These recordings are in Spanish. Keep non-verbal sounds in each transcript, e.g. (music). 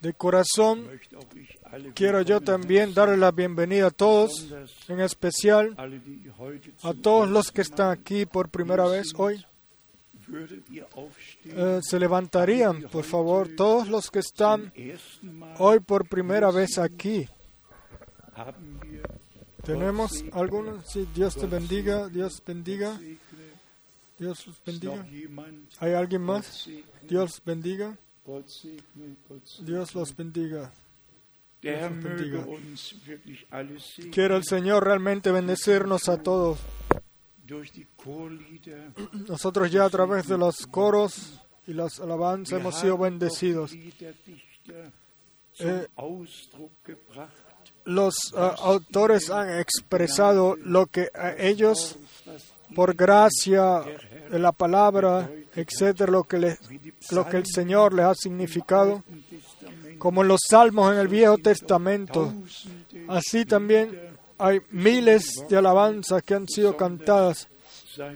De corazón quiero yo también darle la bienvenida a todos, en especial a todos los que están aquí por primera vez hoy. Eh, se levantarían, por favor, todos los que están hoy por primera vez aquí. ¿Tenemos algunos? Sí, Dios te bendiga, Dios bendiga. Dios bendiga. ¿Hay alguien más? Dios bendiga. Dios los bendiga. Quiero el Señor realmente bendecirnos a todos. Nosotros ya a través de los coros y las alabanzas hemos sido bendecidos. Eh, los uh, autores han expresado lo que a ellos, por gracia la palabra, etcétera, lo que, el Señor les ha significado, como en los salmos en el Viejo Testamento. Así también hay miles de alabanzas que han sido cantadas,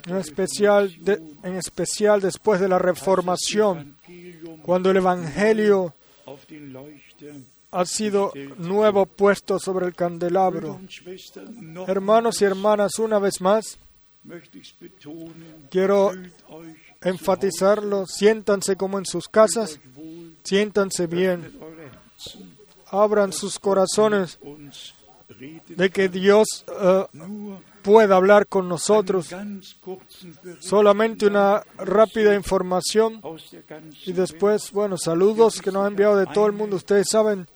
en especial después de la Reformación, cuando el Evangelio ha sido nuevo puesto sobre el candelabro. Hermanos y hermanas, una vez más, quiero enfatizarlo, siéntanse como en sus casas, siéntanse bien, abran sus corazones de que Dios uh, pueda hablar con nosotros. Solamente una rápida información y después, bueno, saludos que nos han enviado de todo el mundo. Ustedes saben,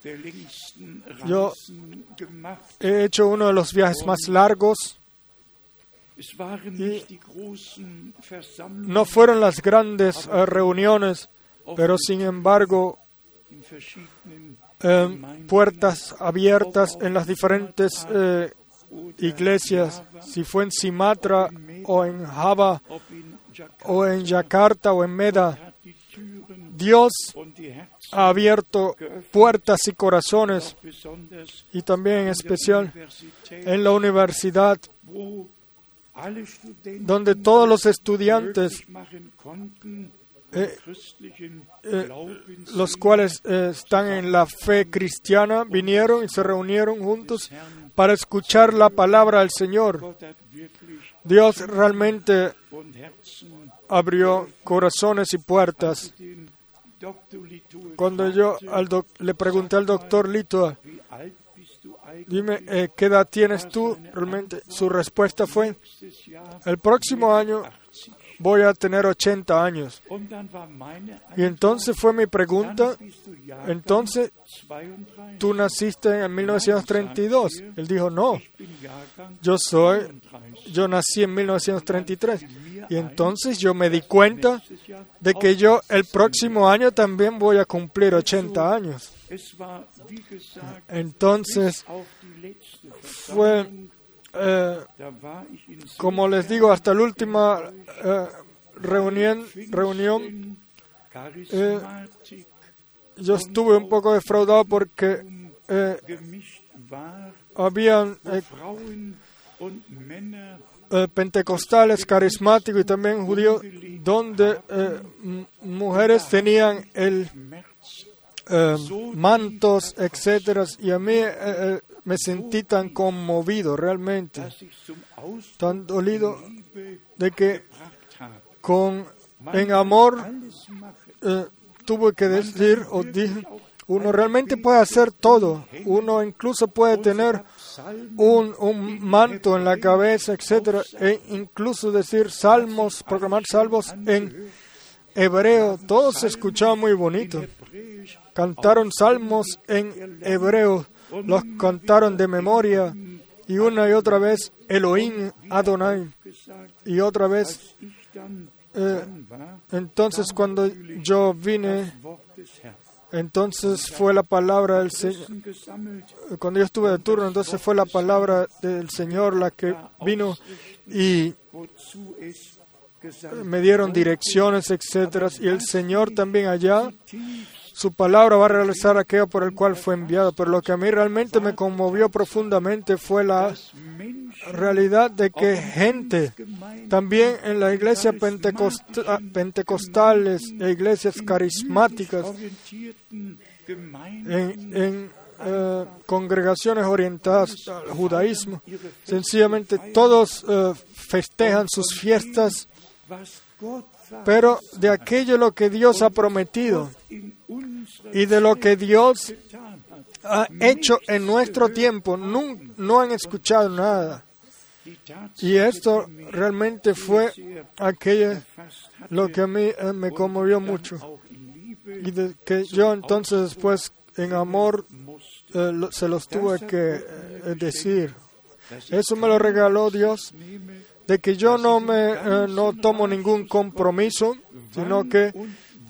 yo he hecho uno de los viajes más largos. Y no fueron las grandes uh, reuniones, pero sin embargo eh, puertas abiertas en las diferentes eh, iglesias, si fue en Sumatra o en Java o en Yakarta o en Meda. Dios ha abierto puertas y corazones y también en especial en la universidad donde todos los estudiantes eh, eh, los cuales eh, están en la fe cristiana vinieron y se reunieron juntos para escuchar la palabra del Señor. Dios realmente abrió corazones y puertas. Cuando yo le pregunté al doctor Lito, dime, ¿qué edad tienes tú? Realmente su respuesta fue, el próximo año voy a tener 80 años. Y entonces fue mi pregunta, entonces, ¿tú naciste en 1932? Él dijo, no, yo soy, yo nací en 1933. Y entonces yo me di cuenta de que yo el próximo año también voy a cumplir 80 años. Entonces fue eh, como les digo, hasta la última eh, reunión, reunión eh, yo estuve un poco defraudado porque habían pentecostales, carismáticos y también judíos, donde mujeres tenían el mantos, etcétera, y a mí me sentí tan conmovido realmente, tan dolido de que con en amor eh, tuve que decir o dije, uno realmente puede hacer todo, uno incluso puede tener un, un manto en la cabeza, etcétera, e incluso decir salmos, programar salmos en hebreo, todo se escuchaba muy bonito. Cantaron salmos en hebreo, los cantaron de memoria y una y otra vez Elohim Adonai y otra vez eh, entonces cuando yo vine entonces fue la palabra del Señor cuando yo estuve de turno entonces fue la palabra del Señor la que vino y me dieron direcciones etcétera y el Señor también allá su palabra va a realizar aquello por el cual fue enviado. Pero lo que a mí realmente me conmovió profundamente fue la realidad de que gente, también en las iglesias pentecosta- pentecostales e iglesias carismáticas, en, en, eh, congregaciones orientadas al judaísmo, sencillamente todos eh, festejan sus fiestas, pero de aquello lo que Dios ha prometido y de lo que Dios ha hecho en nuestro tiempo, no, no han escuchado nada. Y esto realmente fue aquello lo que a mí eh, me conmovió mucho. Y que yo entonces después en amor eh, se los tuve que eh, decir. Eso me lo regaló Dios, de que yo no me no tomo ningún compromiso, sino que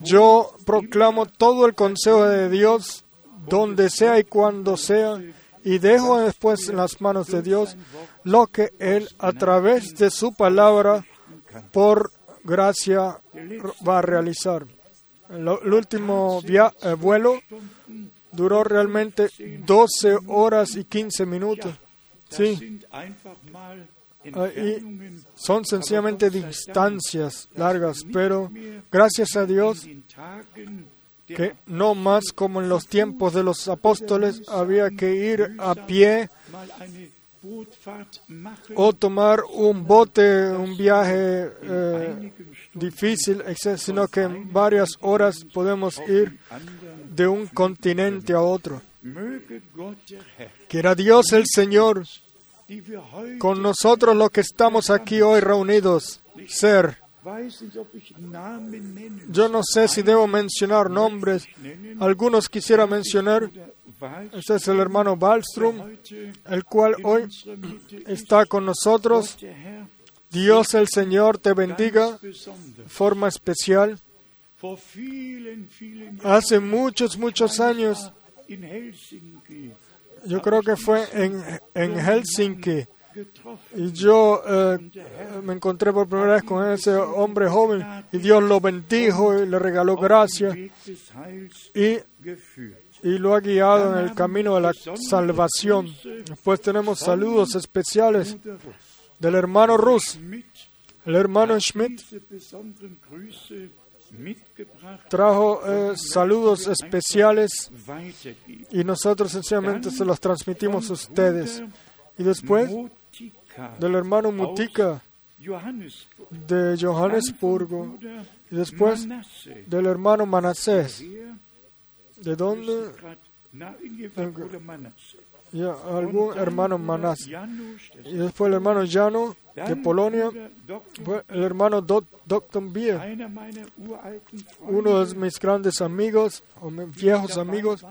yo proclamo todo el consejo de Dios donde sea y cuando sea y dejo después en las manos de Dios lo que Él a través de su palabra por gracia va a realizar. El, último via- eh, vuelo duró realmente 12 horas y 15 minutos. Sí, y son sencillamente distancias largas, pero gracias a Dios que no más como en los tiempos de los apóstoles había que ir a pie o tomar un bote, un viaje eh, difícil, sino que en varias horas podemos ir de un continente a otro. Quiera Dios el Señor con nosotros los que estamos aquí hoy reunidos ser. Yo no sé si debo mencionar nombres. Algunos quisiera mencionar. Este es el hermano Wallström, el cual hoy está con nosotros. Dios el Señor te bendiga de forma especial. Hace muchos, muchos años, yo creo que fue en, en Helsinki, y yo eh, me encontré por primera vez con ese hombre joven, y Dios lo bendijo y le regaló gracia, y, y lo ha guiado en el camino de la salvación. Después tenemos saludos especiales del hermano Rus, el hermano Schmidt trajo eh, saludos especiales y nosotros sencillamente se los transmitimos a ustedes. Y después del hermano Mutika de Johannesburgo y después del hermano Manasés. ¿De dónde? Ya, algún hermano Manás. Y después el hermano Jano de Polonia, fue el hermano Dr. Bier, uno de mis grandes amigos, o mis viejos amigos,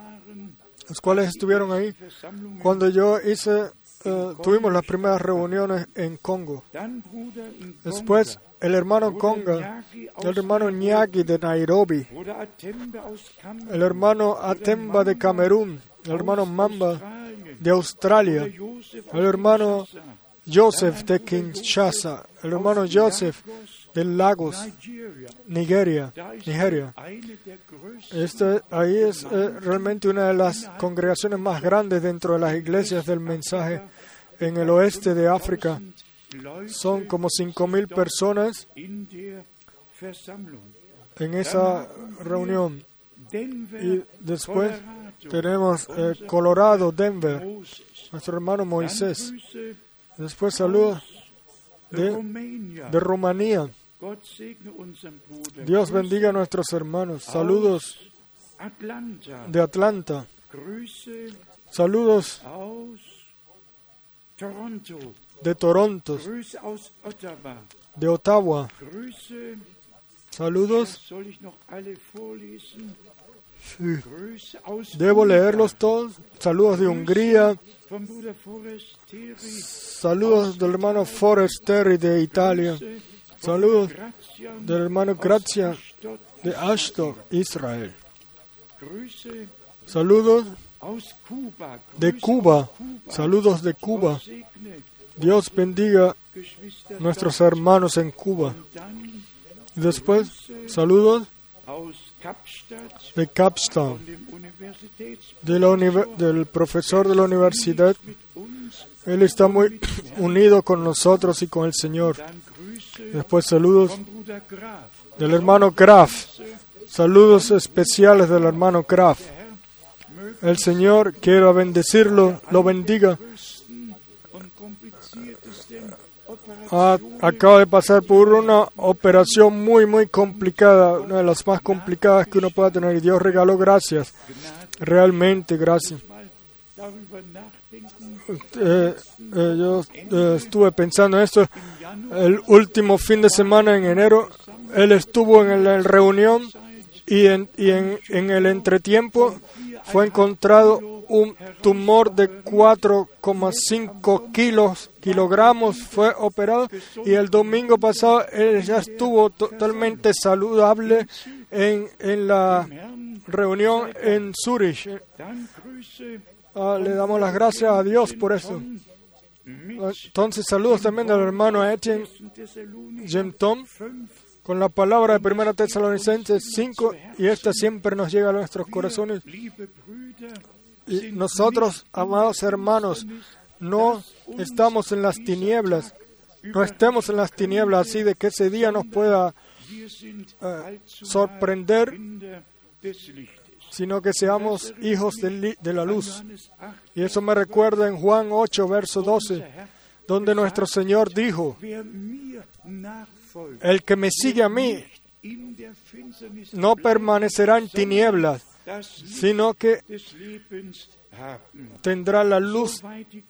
los cuales estuvieron ahí. Cuando yo hice, eh, tuvimos las primeras reuniones en Congo. Después el hermano Conga, el hermano Nyagi de Nairobi, el hermano Atemba de Camerún, el hermano Mamba de Australia, el hermano Joseph de Kinshasa, el hermano Joseph de Lagos, Nigeria, Nigeria. Este, ahí es eh, realmente una de las congregaciones más grandes dentro de las iglesias del mensaje en el oeste de África. Son como 5.000 personas en esa reunión. Y después tenemos Colorado, Denver, nuestro hermano Moisés. Después saludos de, de Rumanía. Dios bendiga a nuestros hermanos. Saludos de Atlanta. Saludos de Toronto, de Ottawa. Saludos. Debo leerlos todos. Saludos de Hungría. Saludos del hermano Forester de Italia. Saludos del hermano Grazia de Ashdod, Israel. Saludos de Cuba. Saludos de Cuba. Dios bendiga nuestros hermanos en Cuba. Después, saludos de la del profesor de la universidad Él está muy (clears throat) unido con nosotros y con el Señor. Después saludos del hermano Graf. Saludos especiales del hermano Graf. El Señor quiera bendecirlo, lo bendiga. Ah, acaba de pasar por una operación muy, muy complicada, una de las más complicadas que uno pueda tener. Y Dios regaló gracias, realmente gracias. Eh, eh, yo eh, estuve pensando en esto el último fin de semana en enero. Él estuvo en la reunión y en, y en, en el entretiempo fue encontrado un tumor de 4,5 kilos, kilogramos, fue operado y el domingo pasado él ya estuvo totalmente saludable en, en la reunión en Zurich. Ah, le damos las gracias a Dios por eso. Entonces, saludos también al hermano Etienne Tom con la palabra de 1 Tesalonicenses 5, y esta siempre nos llega a nuestros corazones. Nosotros, amados hermanos, no estamos en las tinieblas, no estemos en las tinieblas así de que ese día nos pueda eh, sorprender, sino que seamos hijos de, de la luz. Y eso me recuerda en Juan 8, verso 12, donde nuestro Señor dijo, el que me sigue a mí no permanecerá en tinieblas, sino que tendrá la luz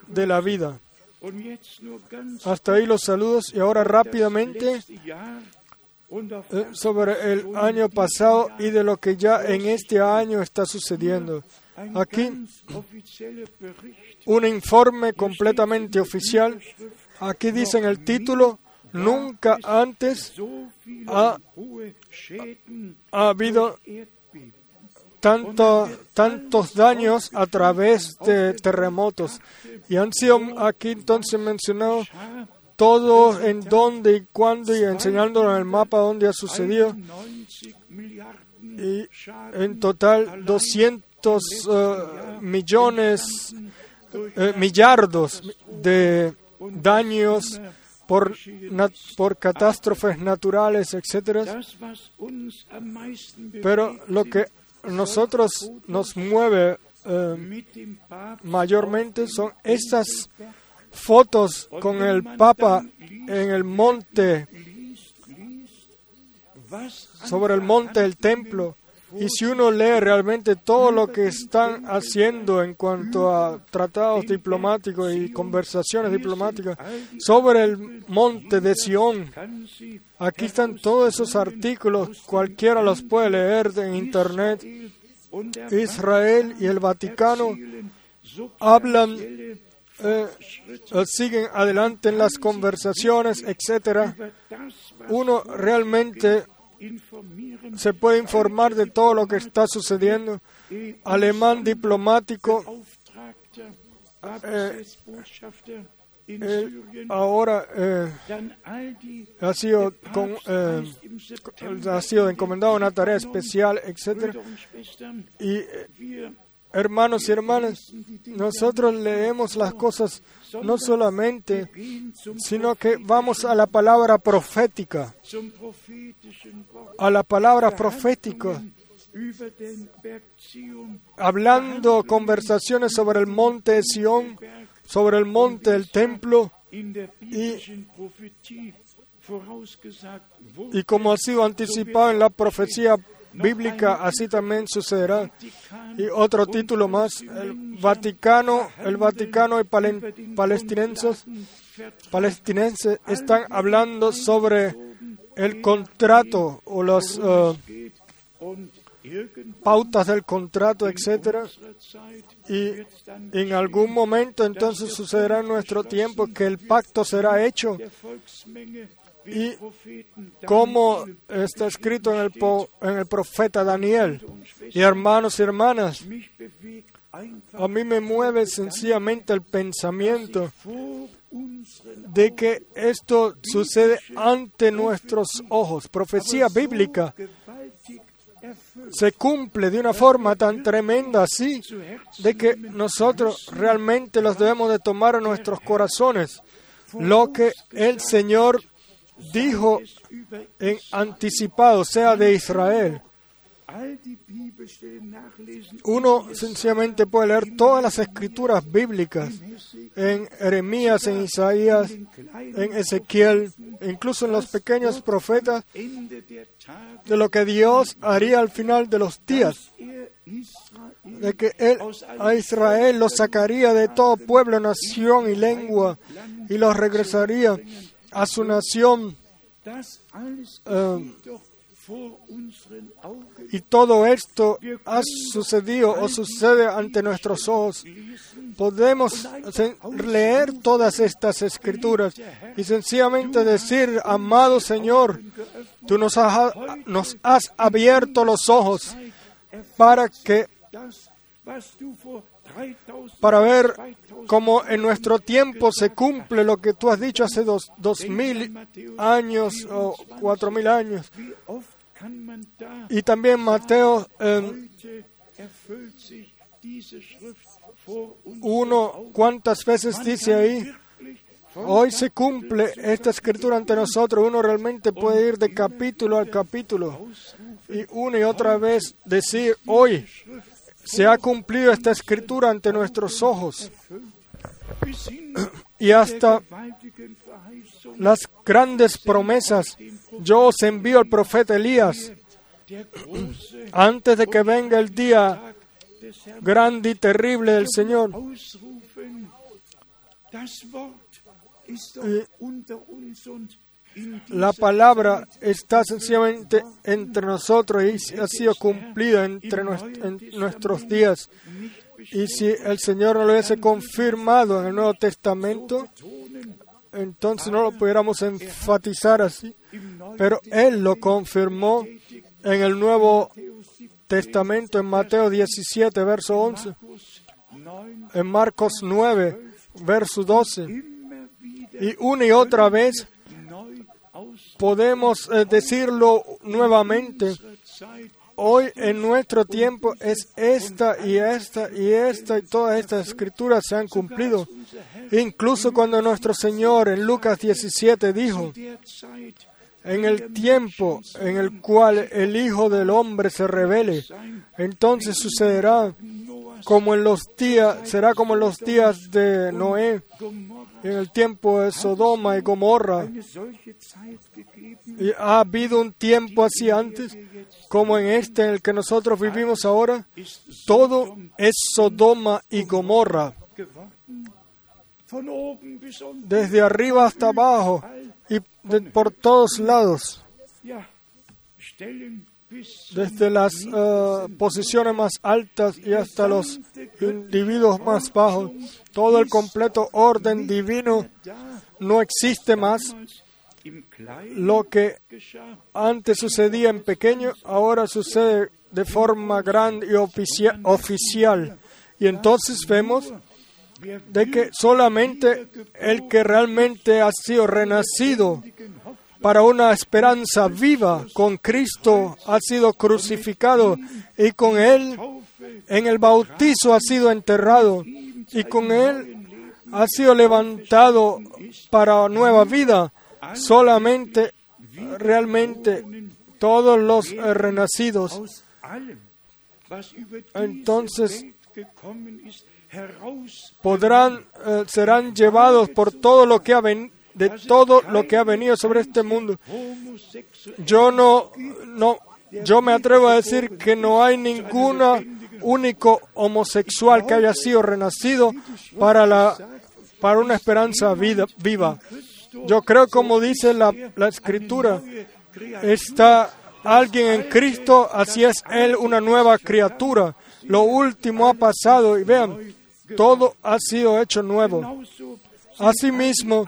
de la vida. Hasta ahí los saludos y ahora rápidamente eh, sobre el año pasado y de lo que ya en este año está sucediendo. Aquí un informe completamente oficial. Aquí dice en el título, nunca antes ha, ha habido tanto, tantos daños a través de terremotos. Y han sido aquí entonces mencionados todo en dónde y cuándo y enseñándonos en el mapa dónde ha sucedido. Y en total 200 eh, millones, eh, millardos de daños por, por catástrofes naturales, etcétera. Pero lo que nosotros nos mueve eh, mayormente son estas fotos con el Papa en el monte, sobre el monte del templo. Y si uno lee realmente todo lo que están haciendo en cuanto a tratados diplomáticos y conversaciones diplomáticas sobre el monte de Sion, aquí están todos esos artículos, cualquiera los puede leer en Internet. Israel y el Vaticano hablan, eh, siguen adelante en las conversaciones, etcétera. Uno realmente se puede informar de todo lo que está sucediendo. Alemán diplomático, eh, ahora eh, ha sido eh, ha sido encomendado una tarea especial, etcétera. Y hermanos y hermanas, nosotros leemos las cosas no solamente, sino que vamos a la palabra profética, a la palabra profética, hablando conversaciones sobre el monte de Sión, sobre el monte del templo, y, y como ha sido anticipado en la profecía bíblica, así también sucederá. Y otro título más, el Vaticano, el Vaticano y palestinenses, palestinenses están hablando sobre el contrato o las uh, pautas del contrato, etcétera. Y en algún momento entonces sucederá en nuestro tiempo que el pacto será hecho y como está escrito en el, en el profeta Daniel. Y hermanos y hermanas, a mí me mueve sencillamente el pensamiento de que esto sucede ante nuestros ojos. Profecía bíblica se cumple de una forma tan tremenda así, de que nosotros realmente los debemos de tomar en nuestros corazones. Lo que el Señor dijo en anticipado, sea de Israel. Uno sencillamente puede leer todas las escrituras bíblicas en Jeremías, en Isaías, en Ezequiel, incluso en los pequeños profetas, de lo que Dios haría al final de los días, de que Él a Israel lo sacaría de todo pueblo, nación y lengua y los regresaría a su nación. Y todo esto ha sucedido o sucede ante nuestros ojos. Podemos leer todas estas escrituras y sencillamente decir, amado Señor, tú nos has, nos has abierto los ojos para que para ver cómo en nuestro tiempo se cumple lo que tú has dicho hace dos, dos mil años o cuatro mil años. Y también Mateo uno, ¿cuántas veces dice ahí? Hoy se cumple esta escritura ante nosotros. Uno realmente puede ir de capítulo a capítulo y una y otra vez decir, hoy se ha cumplido esta escritura ante nuestros ojos. Y hasta las grandes promesas. Yo os envío al profeta Elías antes de que venga el día grande y terrible del Señor. la palabra está sencillamente entre nosotros y ha sido cumplida entre en nuestros días. Y si el Señor no lo hubiese confirmado en el Nuevo Testamento, entonces no lo pudiéramos enfatizar así. Pero Él lo confirmó en el Nuevo Testamento, en Mateo 17, verso 11, en Marcos 9, verso 12. Y una y otra vez podemos eh, decirlo nuevamente Hoy en nuestro tiempo es esta y esta y esta y todas estas escrituras se han cumplido. Incluso cuando nuestro Señor en Lucas 17 dijo, en el tiempo en el cual el Hijo del Hombre se revele, entonces sucederá como en los días, será como en los días de Noé, en el tiempo de Sodoma y Gomorra. Y ha habido un tiempo así antes como en este en el que nosotros vivimos ahora, todo es Sodoma y Gomorra. Desde arriba hasta abajo y por todos lados. Desde las eh, posiciones más altas y hasta los individuos más bajos. Todo el completo orden divino no existe más lo que antes sucedía en pequeño, ahora sucede de forma grande y oficial. Y entonces vemos de que solamente el que realmente ha sido renacido para una esperanza viva con Cristo ha sido crucificado y con Él en el bautizo ha sido enterrado y con Él ha sido levantado para nueva vida solamente realmente todos los eh, renacidos, entonces podrán, eh, serán llevados por todo lo que ha de todo lo que ha venido sobre este mundo. Yo no, no, yo me atrevo a decir que no hay ninguna único homosexual que haya sido renacido para la para una esperanza vida, viva. Yo creo, como dice la, escritura, está alguien en Cristo, así es Él una nueva criatura. Lo último ha pasado y vean, todo ha sido hecho nuevo. Asimismo,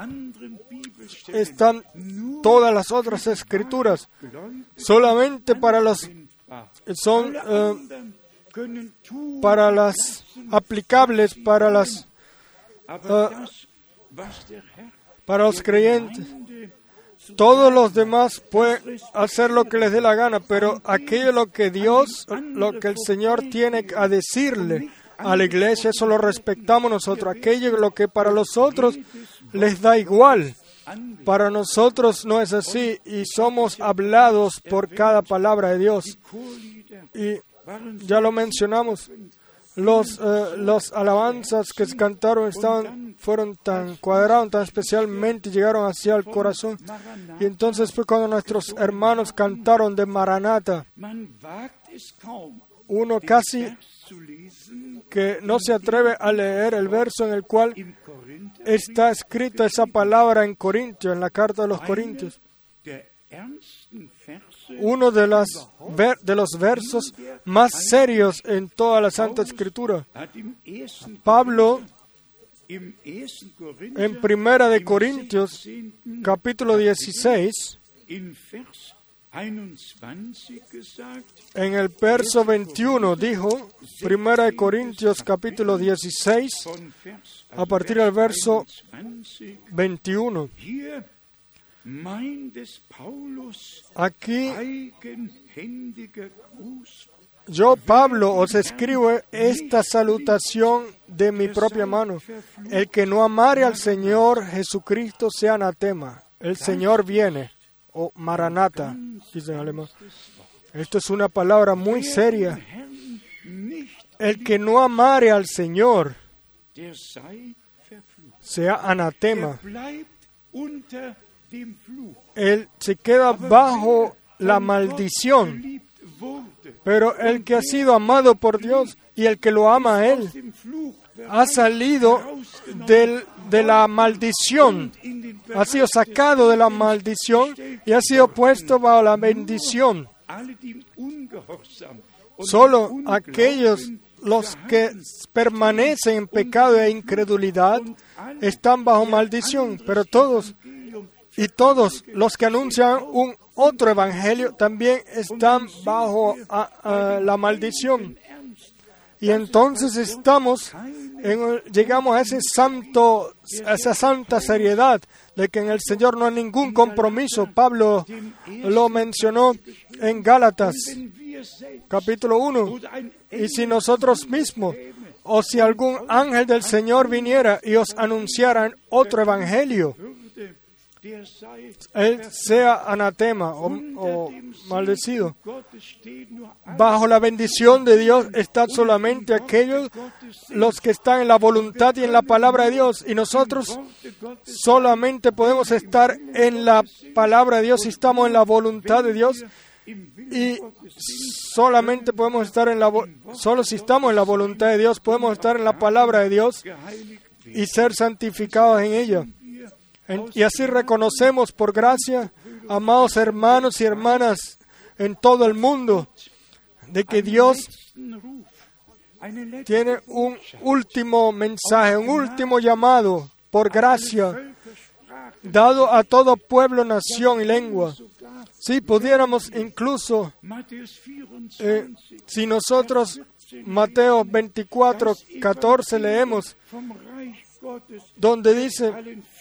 están todas las otras escrituras. solamente para las son eh, para las aplicables para las para los creyentes. Todos los demás pueden hacer lo que les dé la gana, pero aquello lo que Dios, lo que el Señor tiene a decirle a la iglesia, eso lo respetamos nosotros. Aquello lo que para los otros les da igual. Para nosotros no es así y somos hablados por cada palabra de Dios. Y ya lo mencionamos, los, eh, los alabanzas que cantaron estaban, fueron tan cuadrados, tan especialmente, llegaron hacia el corazón. Y entonces fue cuando nuestros hermanos cantaron de Maranata. Uno casi que no se atreve a leer el verso en el cual está escrita esa palabra en Corintios, en la carta de los Corintios. Uno de, las, de los versos más serios en toda la Santa Escritura. Pablo, en Primera de Corintios, capítulo 16, en el verso 21 dijo, Primera de Corintios capítulo 16, a partir del verso 21. Aquí yo, Pablo, os escribo esta salutación de mi propia mano. El que no amare al Señor Jesucristo sea anatema. El Señor viene o Maranata, dice en alemán. Esto es una palabra muy seria. El que no amare al Señor sea anatema. Él se queda bajo la maldición. Pero el que ha sido amado por Dios y el que lo ama a Él ha salido del, de la maldición, ha sido sacado de la maldición y ha sido puesto bajo la bendición. Solo aquellos los que permanecen en pecado e incredulidad están bajo maldición, pero todos y todos los que anuncian un otro evangelio también están bajo la maldición. Y entonces estamos, en, llegamos a ese santo, a esa santa seriedad de que en el Señor no hay ningún compromiso. Pablo lo mencionó en Gálatas, capítulo 1. Y si nosotros mismos, o si algún ángel del Señor viniera y os anunciaran otro evangelio, él sea anatema o, maldecido. Bajo la bendición de Dios están solamente aquellos los que están en la voluntad y en la palabra de Dios. Y nosotros solamente podemos estar en la palabra de Dios si estamos en la voluntad de Dios. Y solamente podemos estar en la solo si estamos en la voluntad de Dios podemos estar en la palabra de Dios y ser santificados en ella. Y así reconocemos por gracia, amados hermanos y hermanas en todo el mundo, de que Dios tiene un último mensaje, un último llamado por gracia, dado a todo pueblo, nación y lengua. Si pudiéramos incluso, eh, si nosotros Mateo 24, 14 leemos, donde dice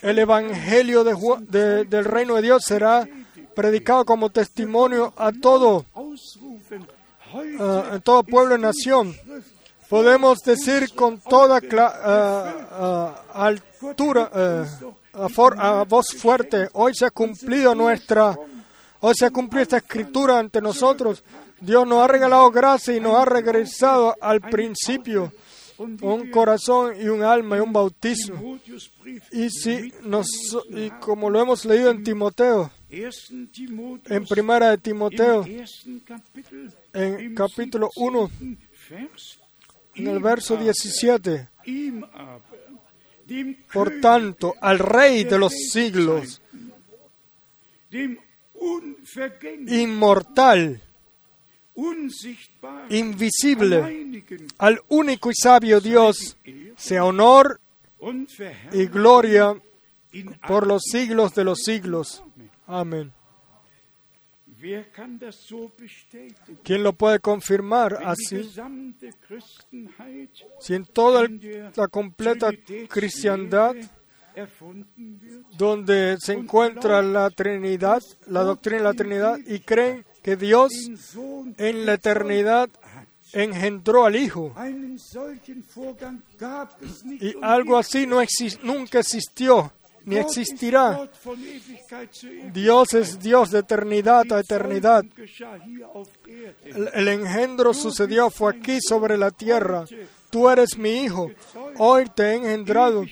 el Evangelio de, del reino de Dios será predicado como testimonio a todo, a todo pueblo y nación. Podemos decir con toda altura, a, voz fuerte, hoy se ha cumplido nuestra, hoy se ha cumplido esta escritura ante nosotros. Dios nos ha regalado gracia y nos ha regresado al principio un corazón y un alma y un bautismo. Y, si nos, y como lo hemos leído en Timoteo, en primera de Timoteo, en capítulo 1, en el verso 17, por tanto, al Rey de los siglos, inmortal, invisible, al único y sabio Dios, sea honor y gloria por los siglos de los siglos. Amén. ¿Quién lo puede confirmar así? Si en toda la completa cristiandad donde se encuentra la Trinidad, la doctrina de la Trinidad, y creen que Dios en la eternidad engendró al Hijo. Y algo así no nunca existió ni existirá. Dios es Dios de eternidad a eternidad. El, el engendro sucedió, fue aquí sobre la tierra. Tú eres mi hijo, hoy te he engendrado.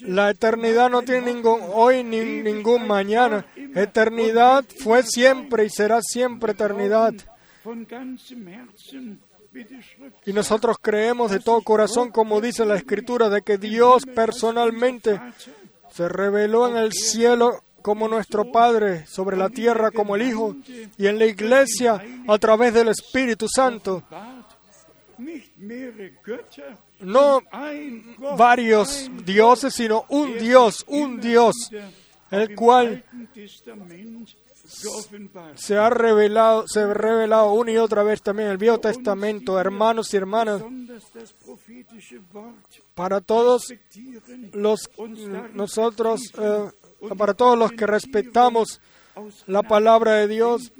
La eternidad no tiene ningún hoy ni ningún mañana. Eternidad fue siempre y será siempre eternidad. Y nosotros creemos de todo corazón, como dice la Escritura, de que Dios personalmente se reveló en el cielo como nuestro Padre, sobre la tierra como el Hijo, y en la iglesia a través del Espíritu Santo. No varios dioses, sino un Dios, un Dios, el cual se ha revelado, se ha revelado una y otra vez también en el Viejo Testamento, hermanos y hermanas, para todos los nosotros, eh, para todos los que respetamos la palabra de Dios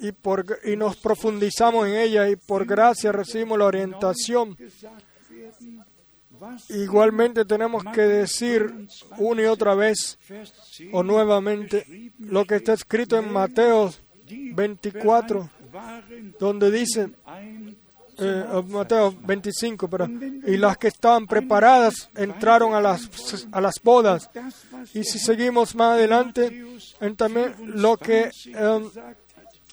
y, por, y nos profundizamos en ella y por gracia recibimos la orientación Igualmente tenemos que decir una y otra vez o nuevamente lo que está escrito en Mateo 24, donde dice, eh, Mateo 25, pero, y las que estaban preparadas entraron a las, a las bodas. Y si seguimos más adelante, en también lo que em,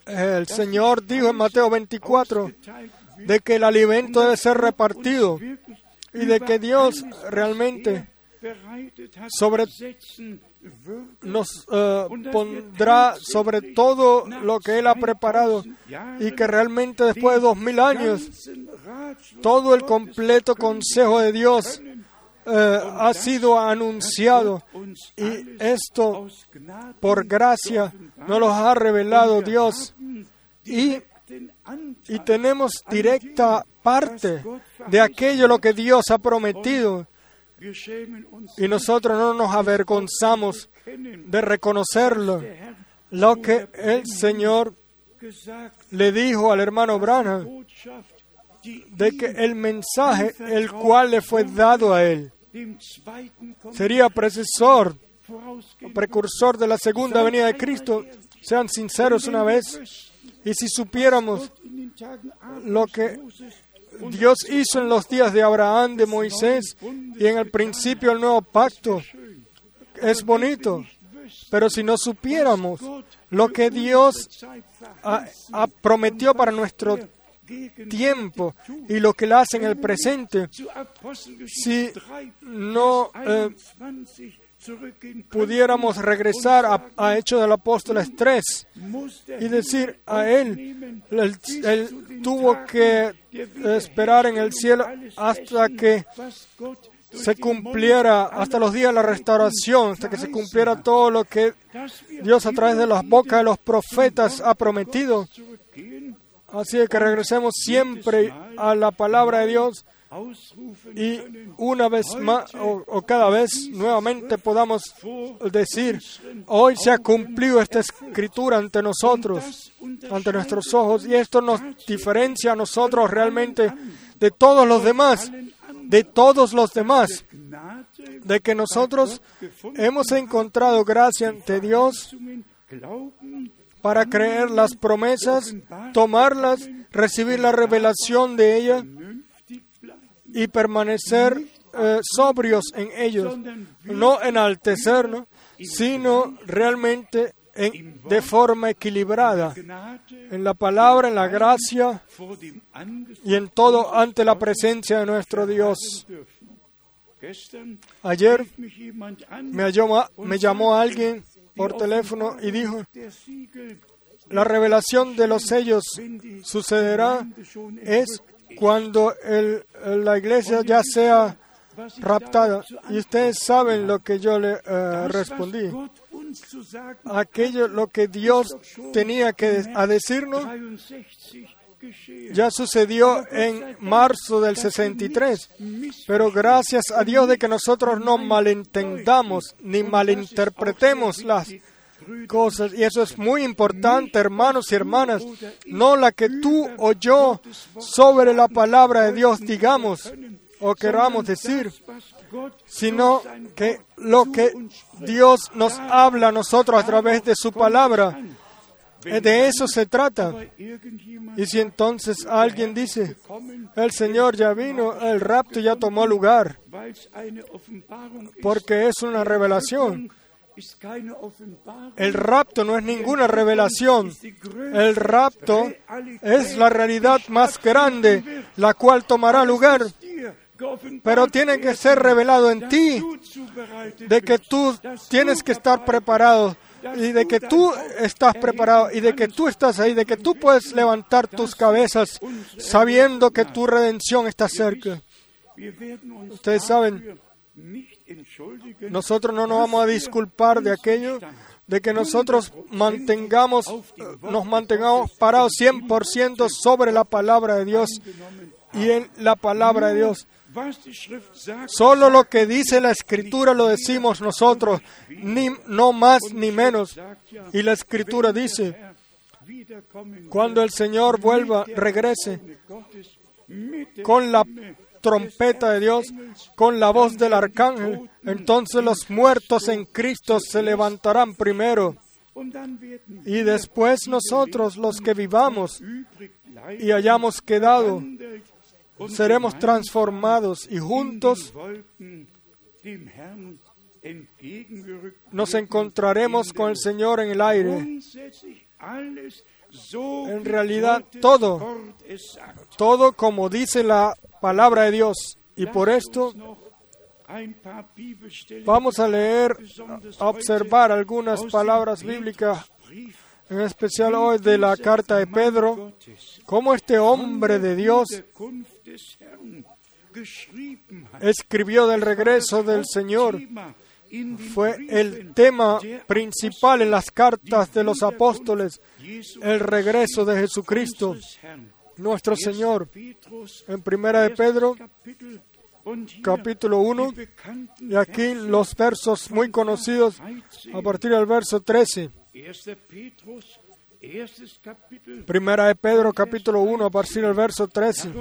el Señor dijo en Mateo 24, de que el alimento debe ser repartido y de que Dios realmente sobre nos eh, pondrá sobre todo lo que Él ha preparado y que realmente después de dos mil años todo el completo consejo de Dios eh, ha sido anunciado y esto por gracia nos lo ha revelado Dios y y tenemos directa parte de aquello lo que Dios ha prometido. Y nosotros no nos avergonzamos de reconocerlo. Lo que el Señor le dijo al hermano Branham de que el mensaje el cual le fue dado a él sería precesor, precursor de la segunda venida de Cristo. Sean sinceros una vez. Y si supiéramos lo que Dios hizo en los días de Abraham, de Moisés y en el principio del nuevo pacto, es bonito. Pero si no supiéramos lo que Dios prometió para nuestro tiempo y lo que Él hace en el presente, si no eh, pudiéramos regresar a, a Hechos del Apóstol 3 y decir a él, él, tuvo que esperar en el cielo hasta que se cumpliera, hasta los días de la restauración, hasta que se cumpliera todo lo que Dios a través de las bocas de los profetas ha prometido. Así que regresemos siempre a la palabra de Dios y una vez más o, cada vez nuevamente podamos decir, hoy se ha cumplido esta escritura ante nosotros, ante nuestros ojos, y esto nos diferencia a nosotros realmente de todos los demás, de todos los demás, de que nosotros hemos encontrado gracia ante Dios para creer las promesas, tomarlas, recibir la revelación de ella y permanecer eh, sobrios en ellos, no enaltecernos, sino realmente de forma equilibrada, en la palabra, en la gracia y en todo ante la presencia de nuestro Dios. Ayer me llamó, me llamó alguien por teléfono y dijo, la revelación de los sellos sucederá es cuando el, la iglesia ya sea raptada. Y ustedes saben lo que yo le eh, respondí. Aquello lo que Dios tenía que a decirnos ya sucedió en marzo del 63, pero gracias a Dios de que nosotros no malentendamos ni malinterpretemos las cosas. Y eso es muy importante, hermanos y hermanas. No la que tú o yo sobre la palabra de Dios digamos o queramos decir, sino que lo que Dios nos habla a nosotros a través de su palabra. De eso se trata. Y si entonces alguien dice, el Señor ya vino, el rapto ya tomó lugar, porque es una revelación. El rapto no es ninguna revelación. El rapto es la realidad más grande, la cual tomará lugar. Pero tiene que ser revelado en ti, de que tú tienes que estar preparado y de que tú estás preparado y de que tú estás ahí, de que tú puedes levantar tus cabezas sabiendo que tu redención está cerca. Ustedes saben, nosotros no nos vamos a disculpar de aquello, de que nosotros mantengamos, nos mantengamos parados 100% sobre la palabra de Dios y en la palabra de Dios. Solo lo que dice la Escritura lo decimos nosotros, ni, no más ni menos. Y la Escritura dice, cuando el Señor vuelva, regrese con la trompeta de Dios, con la voz del arcángel, entonces los muertos en Cristo se levantarán primero. Y después nosotros, los que vivamos y hayamos quedado, seremos transformados y juntos nos encontraremos con el Señor en el aire. En realidad todo, todo como dice la palabra de Dios. Y por esto vamos a leer, a observar algunas palabras bíblicas, en especial hoy de la carta de Pedro, cómo este hombre de Dios escribió del regreso del Señor. Fue el tema principal en las cartas de los apóstoles, el regreso de Jesucristo, nuestro Señor. En Primera de Pedro, capítulo 1, y aquí los versos muy conocidos a partir del verso 13. Primera de Pedro, capítulo 1, a partir del verso 13.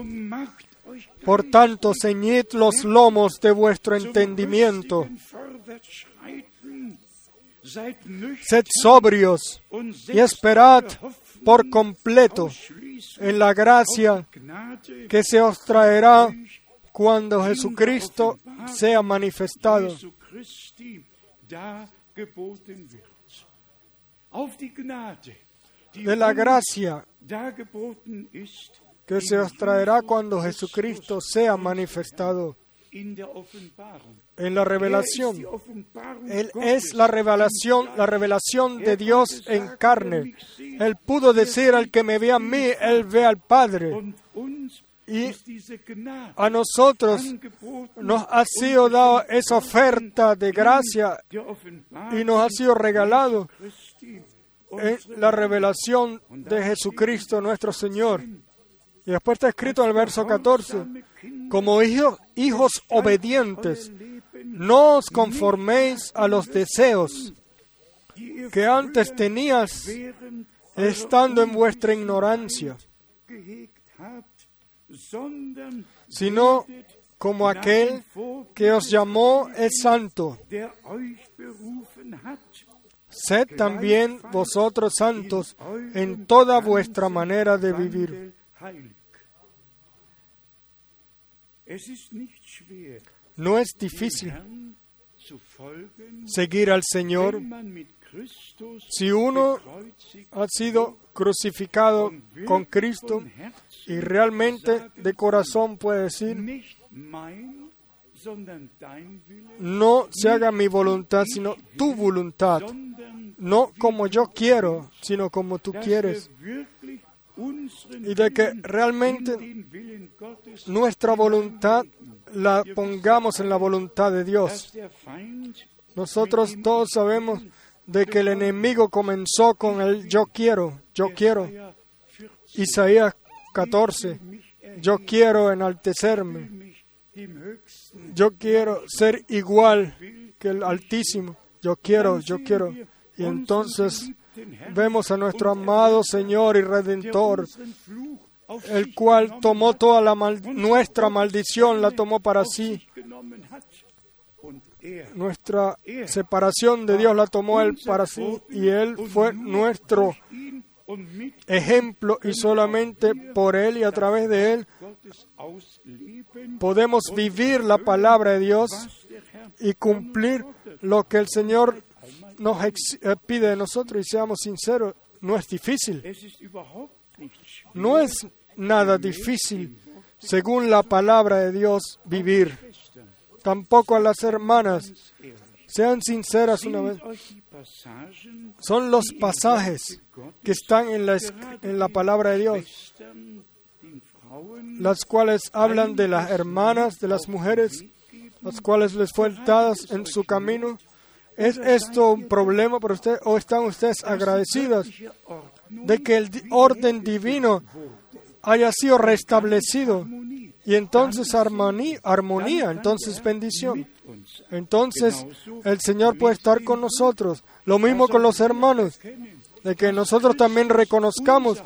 Por tanto, ceñid los lomos de vuestro entendimiento. Sed sobrios y esperad por completo en la gracia que se os traerá cuando Jesucristo sea manifestado. De la gracia que se os traerá cuando Jesucristo sea manifestado en la revelación. Él es la revelación, la revelación de Dios en carne. Él pudo decir al que me ve a mí, él ve al Padre. Y a nosotros nos ha sido dada esa oferta de gracia y nos ha sido regalado la revelación de Jesucristo nuestro Señor. Y después está escrito en el verso 14, como hijos, hijos obedientes, no os conforméis a los deseos que antes tenías estando en vuestra ignorancia, sino como aquel que os llamó es santo. Sed también vosotros santos en toda vuestra manera de vivir. No es difícil seguir al Señor si uno ha sido crucificado con Cristo y realmente de corazón puede decir, no se haga mi voluntad, sino tu voluntad, no como yo quiero, sino como tú quieres y de que realmente nuestra voluntad la pongamos en la voluntad de Dios. Nosotros todos sabemos de que el enemigo comenzó con el yo quiero, yo quiero. Isaías 14. Yo quiero enaltecerme. Yo quiero ser igual que el Altísimo. Yo quiero, yo quiero. Y entonces vemos a nuestro amado Señor y Redentor, el cual tomó toda la nuestra maldición, la tomó para sí. Nuestra separación de Dios la tomó Él para sí y Él fue nuestro ejemplo y solamente por Él y a través de Él podemos vivir la palabra de Dios y cumplir lo que el Señor nos eh, pide de nosotros y seamos sinceros, no es difícil. No es nada difícil, según la palabra de Dios, vivir. Tampoco a las hermanas. Sean sinceras una vez. Son los pasajes que están en la, en la palabra de Dios, las cuales hablan de las hermanas, de las mujeres, las cuales les fue dadas en su camino. ¿Es esto un problema para usted o están ustedes agradecidos de que el orden divino haya sido restablecido y entonces armonía, armonía, entonces bendición. Entonces el Señor puede estar con nosotros. Lo mismo con los hermanos, de que nosotros también reconozcamos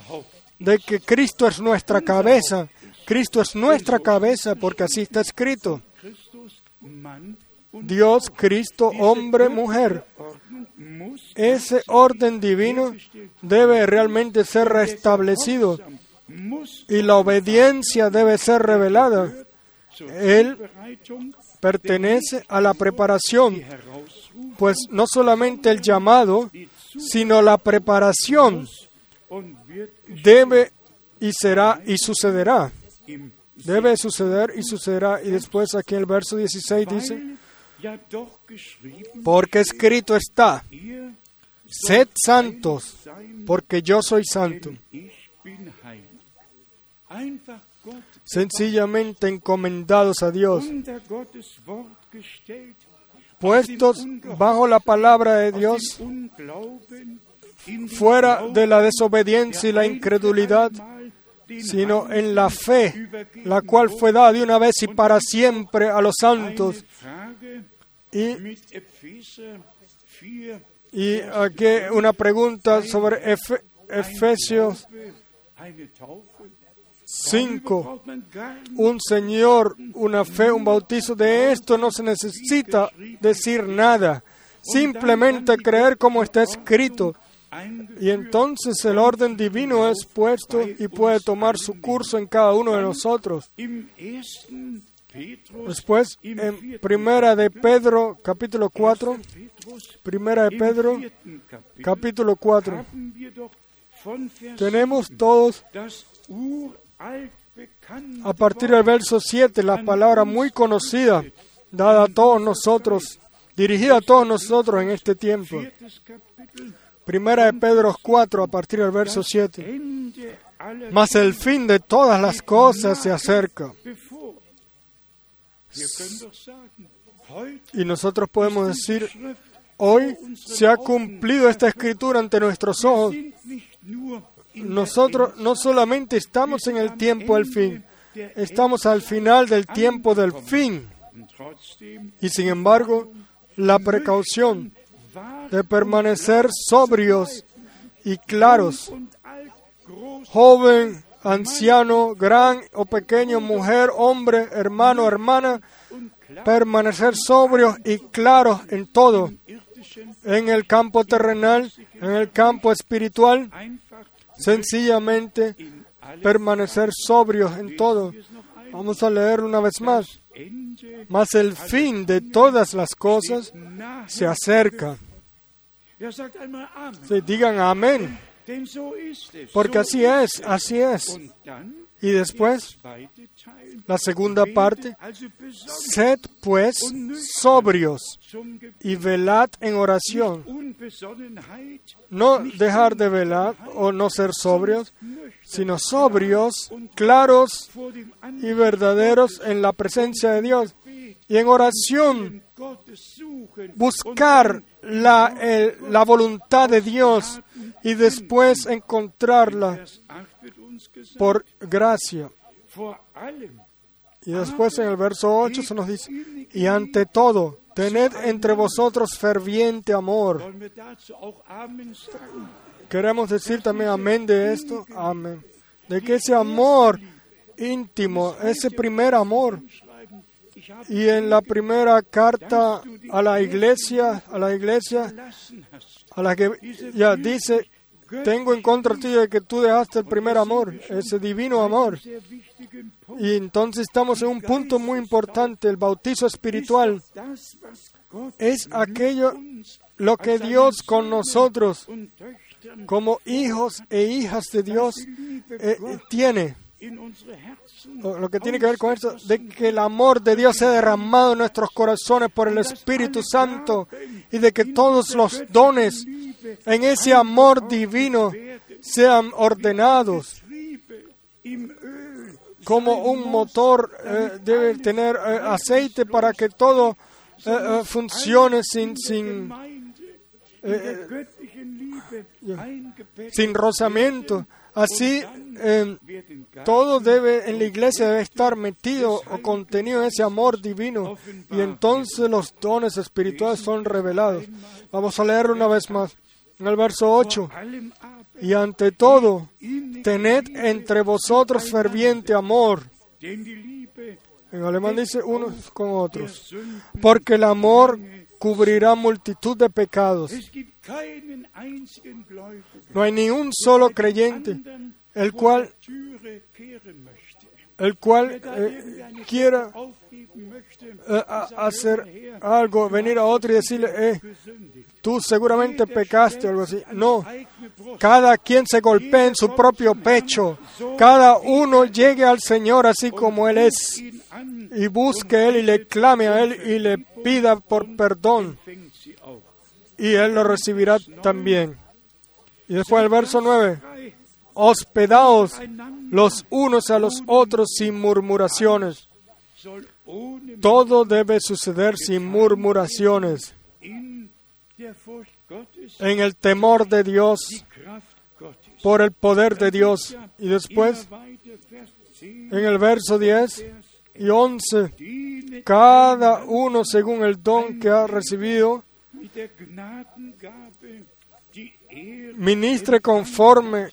de que Cristo es nuestra cabeza. Cristo es nuestra cabeza porque así está escrito. Dios, Cristo, hombre, mujer. Ese orden divino debe realmente ser restablecido y la obediencia debe ser revelada. Él pertenece a la preparación, pues no solamente el llamado, sino la preparación debe y será y sucederá. Debe suceder y sucederá. Y después aquí el verso 16 dice, porque escrito está, sed santos, porque yo soy santo. Sencillamente encomendados a Dios, puestos bajo la palabra de Dios, fuera de la desobediencia y la incredulidad, sino en la fe, la cual fue dada de una vez y para siempre a los santos. Y, y aquí una pregunta sobre Efesios 5. Un Señor, una fe, un bautizo. De esto no se necesita decir nada. Simplemente creer como está escrito. Y entonces el orden divino es puesto y puede tomar su curso en cada uno de nosotros. Después, en Primera de Pedro, capítulo 4, Primera de Pedro, capítulo 4, tenemos todos a partir del verso 7 la palabra muy conocida, dada a todos nosotros, dirigida a todos nosotros en este tiempo. Primera de Pedro 4, a partir del verso 7. Mas el fin de todas las cosas se acerca. Y nosotros podemos decir, hoy se ha cumplido esta escritura ante nuestros ojos. Nosotros no solamente estamos en el tiempo del fin, estamos al final del tiempo del fin. Y sin embargo, la precaución de permanecer sobrios y claros. Joven, anciano, gran o pequeño, mujer, hombre, hermano, hermana, permanecer sobrios y claros en todo, en el campo terrenal, en el campo espiritual, sencillamente permanecer sobrios en todo. Vamos a leer una vez más. Mas el fin de todas las cosas se acerca. Sí, digan amén. Porque así es, así es. Y después, la segunda parte, sed pues sobrios y velad en oración. No dejar de velar o no ser sobrios, sino sobrios, claros y verdaderos en la presencia de Dios. Y en oración buscar la, la voluntad de Dios y después encontrarla. por gracia. Y después en el verso 8 se nos dice, y ante todo, tened entre vosotros ferviente amor. Queremos decir también amén de esto, amén. De que ese amor íntimo, ese primer amor, y en la primera carta a la iglesia, a la iglesia, a la que ya dice, tengo en contra ti de que tú dejaste el primer amor, ese divino amor. Y entonces estamos en un punto muy importante, el bautizo espiritual. Es aquello lo que Dios con nosotros, como hijos e hijas de Dios, eh, tiene lo que tiene que ver con eso, de que el amor de Dios sea derramado en nuestros corazones por el Espíritu Santo y de que todos los dones en ese amor divino sean ordenados como un motor eh, debe tener eh, aceite para que todo eh, funcione sin, sin, sin rozamiento. Así, todo debe en la iglesia debe estar metido o contenido en ese amor divino y entonces los dones espirituales son revelados. Vamos a leerlo una vez más. En el verso 8. Y ante todo, tened entre vosotros ferviente amor. En alemán dice unos con otros. Porque el amor cubrirá multitud de pecados. No hay ni un solo creyente el cual el cual eh, quiera eh, hacer algo, venir a otro y decirle, eh, tú seguramente pecaste o algo así. No, cada quien se golpea en su propio pecho, cada uno llegue al Señor así como Él es y busque a Él y le clame a Él y le pida por perdón y Él lo recibirá también. Y después el verso 9, hospedaos los unos a los otros sin murmuraciones. Todo debe suceder sin murmuraciones. En el temor de Dios, por el poder de Dios. Y después, en el verso 10 y 11, cada uno según el don que ha recibido, ministre conforme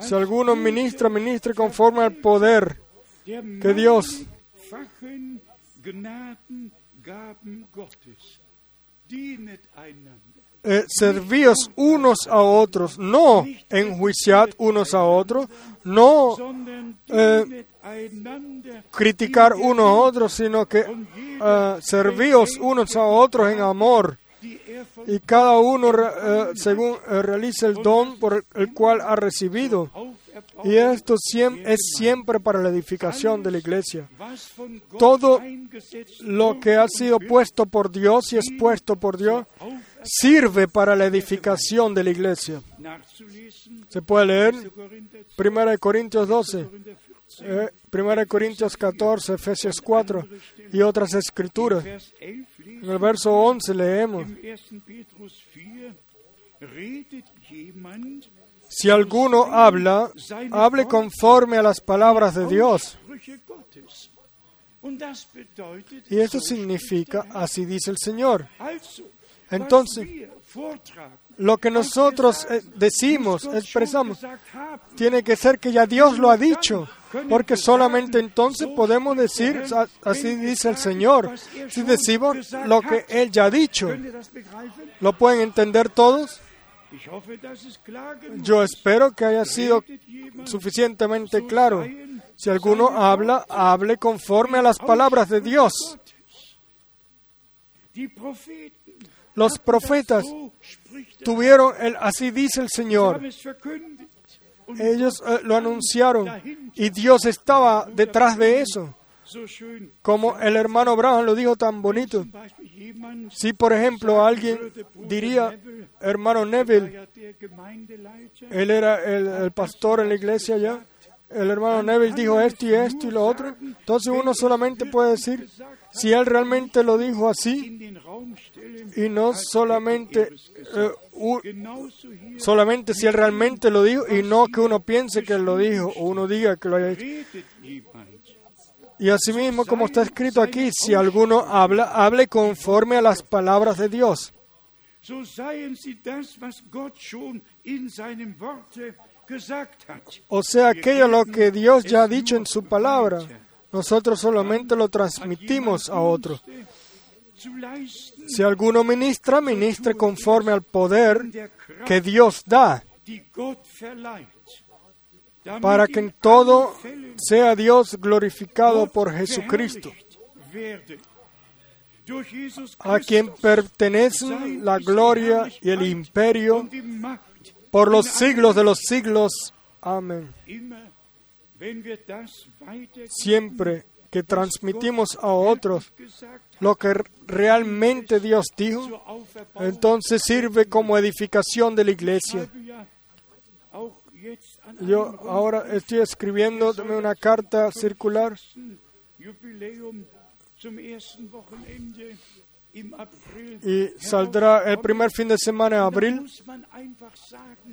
si alguno ministra, ministre conforme al poder que Dios. Eh, servíos unos a otros, no enjuiciad unos a otros, no eh, criticar unos a otros, sino que eh, servíos unos a otros en amor y cada uno eh, según eh, el don por el cual ha recibido. Y esto es siempre para la edificación de la iglesia. Todo lo que ha sido puesto por Dios y es puesto por Dios sirve para la edificación de la iglesia. Se puede leer 1 Corintios 12, 1 Corintios 14, Efesios 4 y otras escrituras. En el verso 11 leemos, si alguno habla, hable conforme a las palabras de Dios. Y eso significa, así dice el Señor. Entonces, lo que nosotros eh, decimos, expresamos, tiene que ser que ya Dios lo ha dicho. Porque solamente entonces podemos decir, así dice el Señor, si decimos lo que Él ya ha dicho. ¿Lo pueden entender todos? Yo espero que haya sido suficientemente claro. Si alguno habla, hable conforme a las palabras de Dios. Los profetas tuvieron el así dice el Señor ellos eh, lo anunciaron y Dios estaba detrás de eso. Como el hermano Abraham lo dijo tan bonito. Si, por ejemplo, alguien diría, hermano Neville, él era el, pastor en la iglesia ya, el hermano Neville dijo esto y esto y lo otro, entonces uno solamente puede decir, si él realmente lo dijo así, y no solamente eh, solamente si Él realmente lo dijo y no que uno piense que Él lo dijo o uno diga que lo haya jemand, Y asimismo, como está escrito aquí, si alguno habla, hable conforme a las palabras de Dios. O sea, aquello lo que Dios ya ha dicho en su palabra. Nosotros solamente lo transmitimos a otros. Si alguno ministra, ministre conforme al poder que Dios da, para que en todo sea Dios glorificado por Jesucristo, a quien pertenecen la gloria y el imperio por los siglos de los siglos. Amén. Siempre que transmitimos a otros lo que realmente Dios dijo, entonces sirve como edificación de la iglesia. Yo ahora estoy escribiendo una carta circular y saldrá el primer fin de semana de abril.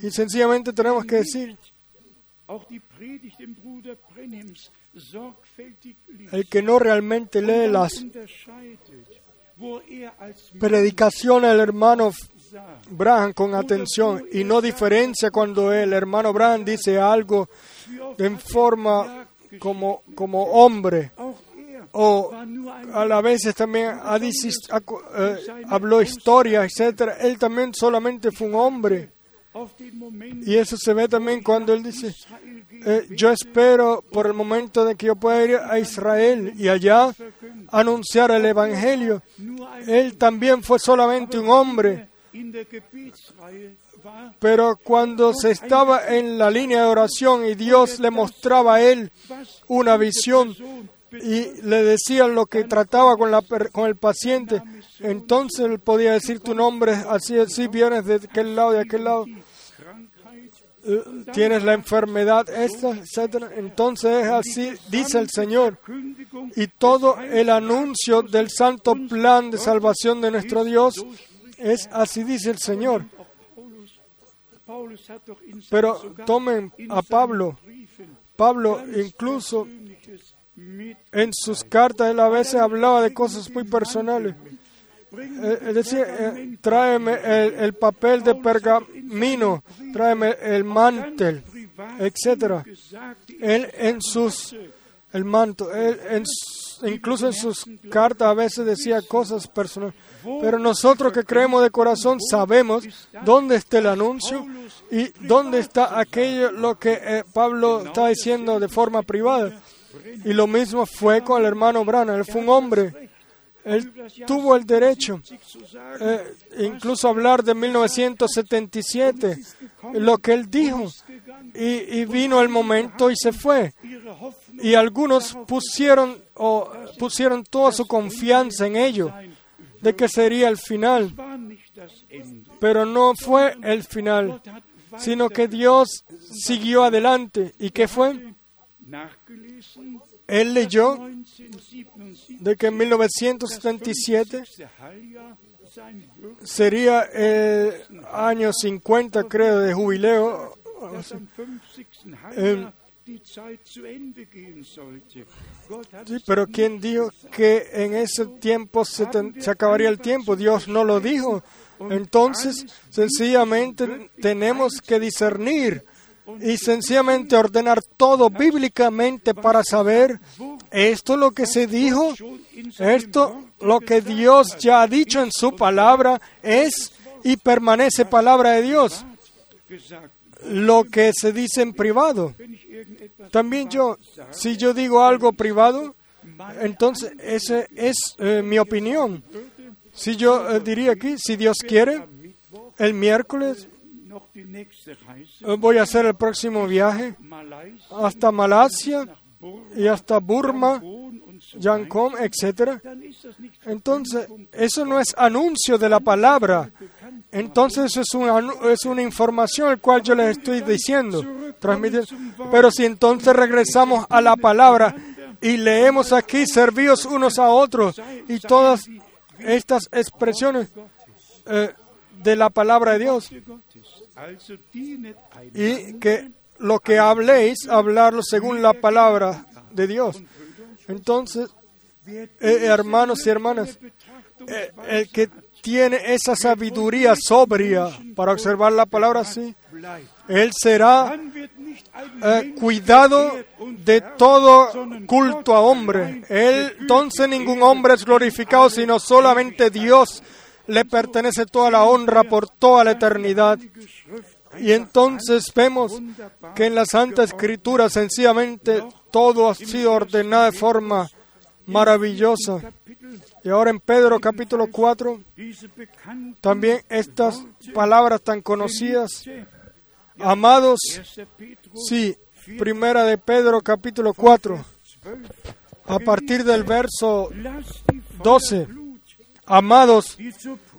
Y sencillamente tenemos que decir, el que no realmente lee las predicaciones del hermano sah, Branham con atención y no diferencia cuando el hermano Branham dice algo en forma como, como hombre o a la vez también eh, habló historia, etcétera. Él también solamente fue un hombre. Y eso se ve también cuando él dice, eh, yo espero por el momento de que yo pueda ir a Israel y allá anunciar el Evangelio. Él también fue solamente un hombre, pero cuando se estaba en la línea de oración y Dios le mostraba a él una visión y le decían lo que trataba con, la, con el paciente, entonces él podía decir tu nombre, así, así vienes de aquel lado, de aquel lado, eh, tienes la enfermedad esta, etcétera. Entonces es así, dice el Señor. Y todo el anuncio del santo plan de salvación de nuestro Dios es así, dice el Señor. Pero tomen a Pablo. Pablo incluso en sus cartas él a veces hablaba de cosas muy personales. Eh, Es decir, eh, tráeme el, el papel de pergamino, tráeme el mantel, die Él en sus, el manto, él incluso en sus cartas a veces decía cosas personales. Pero nosotros que creemos de corazón sabemos dónde está el anuncio y dónde está aquello lo que eh, Pablo está diciendo de forma privada. Y lo mismo fue con el hermano Branham. Él fue un hombre. Él tuvo el derecho, eh, incluso hablar de 1977, lo que él dijo. Y, y vino el momento y se fue. Y algunos pusieron, o, pusieron toda su confianza en ello, de que sería el final. Pero no fue el final, sino que Dios siguió adelante. ¿Y qué fue? Él leyó 1977, de que en 1977 das Heiljahr sein wird, sería el año 50, creo, de jubileo. dass am 50. Heiljahr die Zeit zu Ende gehen sollte. Gott hat Sí, es pero ¿quién dijo que en ese tiempo se acabaría el tiempo? Dios no lo dijo. Entonces, sencillamente tenemos que discernir y sencillamente ordenar todo bíblicamente para saber esto es lo que se dijo, esto lo que Dios ya ha dicho en su palabra es y permanece palabra de Dios, lo que se dice en privado. También yo, si yo digo algo privado, entonces esa es eh, mi opinión. Si yo eh, diría aquí, si Dios quiere, el miércoles eh, voy a hacer el próximo viaje hasta Malasia y hasta Burma, Yangon, etc. Entonces, eso no es anuncio de la palabra. Entonces, eso es una, es una información el cual yo les estoy diciendo, transmitiendo. Pero si entonces regresamos a la palabra y leemos aquí, servíos unos a otros y todas estas expresiones, eh, de la palabra de Dios y que lo que habléis, hablarlo según la palabra de Dios. Entonces, eh, hermanos y hermanas, eh, el que tiene esa sabiduría sobria para observar la palabra así, él será eh, cuidado de todo culto a hombre. Él, entonces ningún hombre es glorificado, sino solamente Dios le pertenece toda la honra por toda la eternidad. Y entonces vemos que en la Santa Escritura sencillamente todo ha sido ordenado de forma maravillosa. Y ahora en Pedro capítulo 4, también estas palabras tan conocidas, amados, sí, primera de Pedro capítulo 4, a partir del verso 12, amados,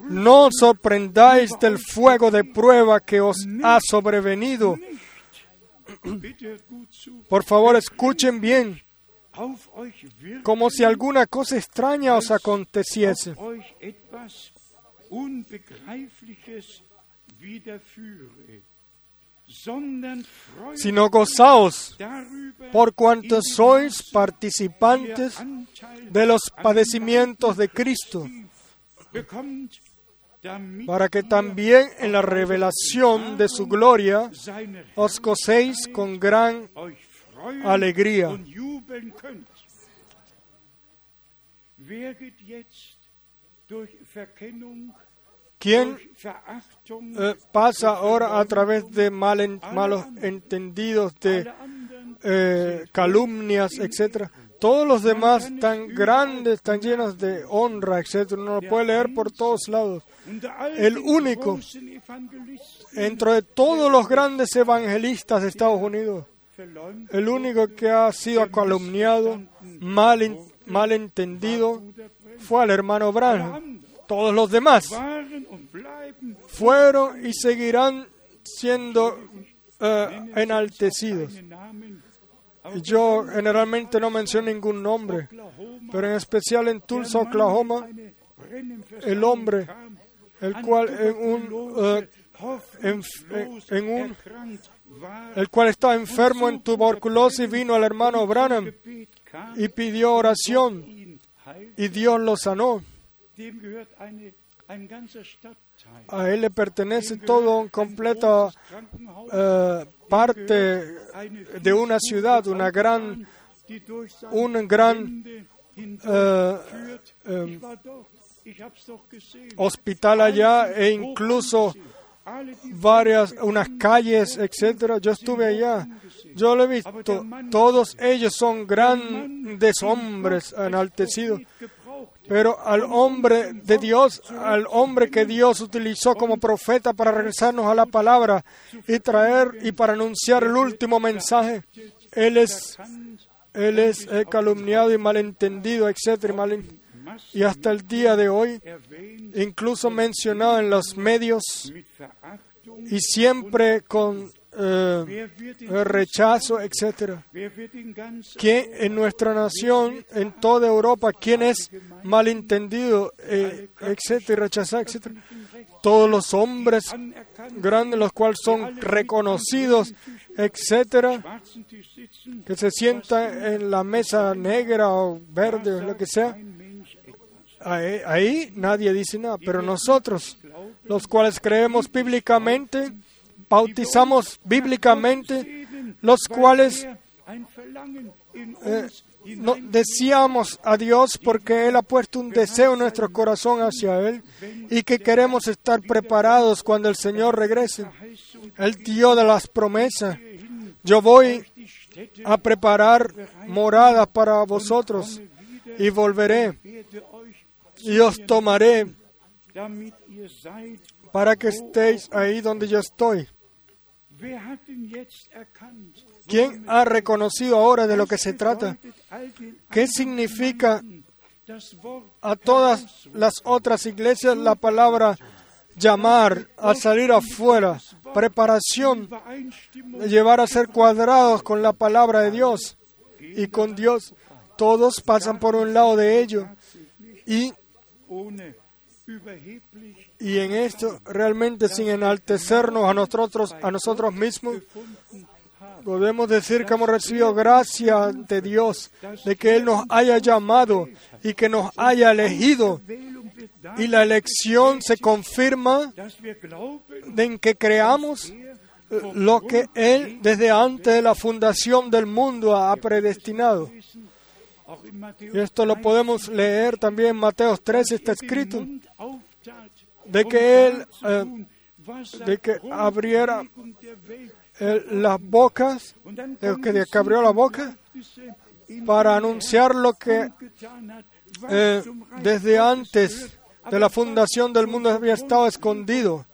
no os sorprendáis del fuego de prueba que os ha sobrevenido. Por favor, escuchen bien, como si alguna cosa extraña os aconteciese. Sino gozaos por cuanto sois participantes de los padecimientos de Cristo para que también en la revelación de su gloria os gocéis con gran alegría. ¿Quién eh, pasa ahora a través de malos entendidos, de eh, calumnias, etcétera? Todos los demás tan grandes, tan llenos de honra, etc. Uno lo puede leer por todos lados. El único, entre de todos los grandes evangelistas de Estados Unidos, el único que ha sido calumniado, mal, mal entendido, fue al hermano Branham. Todos los demás fueron y seguirán siendo eh, enaltecidos. Yo generalmente no menciono ningún nombre, pero en especial en Tulsa, Oklahoma, el hombre, el cual en un, eh, en, un el cual estaba enfermo en tuberculosis, vino al hermano Branham y pidió oración y Dios lo sanó. A él le pertenece todo un completo uh, parte de una ciudad, una gran, un gran uh, um, hospital allá e incluso varias, unas calles, etcétera. Yo estuve allá, yo lo he visto. Todos ellos son grandes hombres enaltecidos. Pero al hombre de Dios, al hombre que Dios utilizó como profeta para regresarnos a la palabra y traer y para anunciar el último mensaje, él es, él es eh, calumniado y malentendido, etcétera, y hasta el día de hoy, incluso mencionado en los medios y siempre con eh, rechazo, etcétera. Que en nuestra nación, en toda Europa, quién es malentendido, eh, etcétera, rechazado, etcétera. Todos los hombres grandes, los cuales son reconocidos, etcétera, que se sientan en la mesa negra o verde o lo que sea. Ahí nadie dice nada, pero nosotros, los cuales creemos bíblicamente, bautizamos bíblicamente, los cuales eh, decíamos a Dios porque Él ha puesto un deseo en nuestro corazón hacia Él y que queremos estar preparados cuando el Señor regrese. El Dios de las promesas. Yo voy a preparar moradas para vosotros y volveré y os tomaré para que estéis ahí donde yo estoy. ¿Quién ha reconocido ahora de lo que se trata? ¿Qué significa a todas las otras iglesias la palabra llamar a salir afuera, preparación, llevar a ser cuadrados con la palabra de Dios y con Dios? Todos pasan por un lado de ello y Y en esto, realmente sin enaltecernos a nosotros, a nosotros mismos, podemos decir que hemos recibido gracia de Dios, de que Él nos haya llamado y que nos haya elegido. Y la elección se confirma en que creamos lo que Él desde antes de la fundación del mundo ha predestinado. Y esto lo podemos leer también en Mateo 3, está escrito, de que Él eh, de que abriera eh, las bocas, de que, de abrió la boca para anunciar lo que eh, desde antes de la fundación del mundo había estado escondido.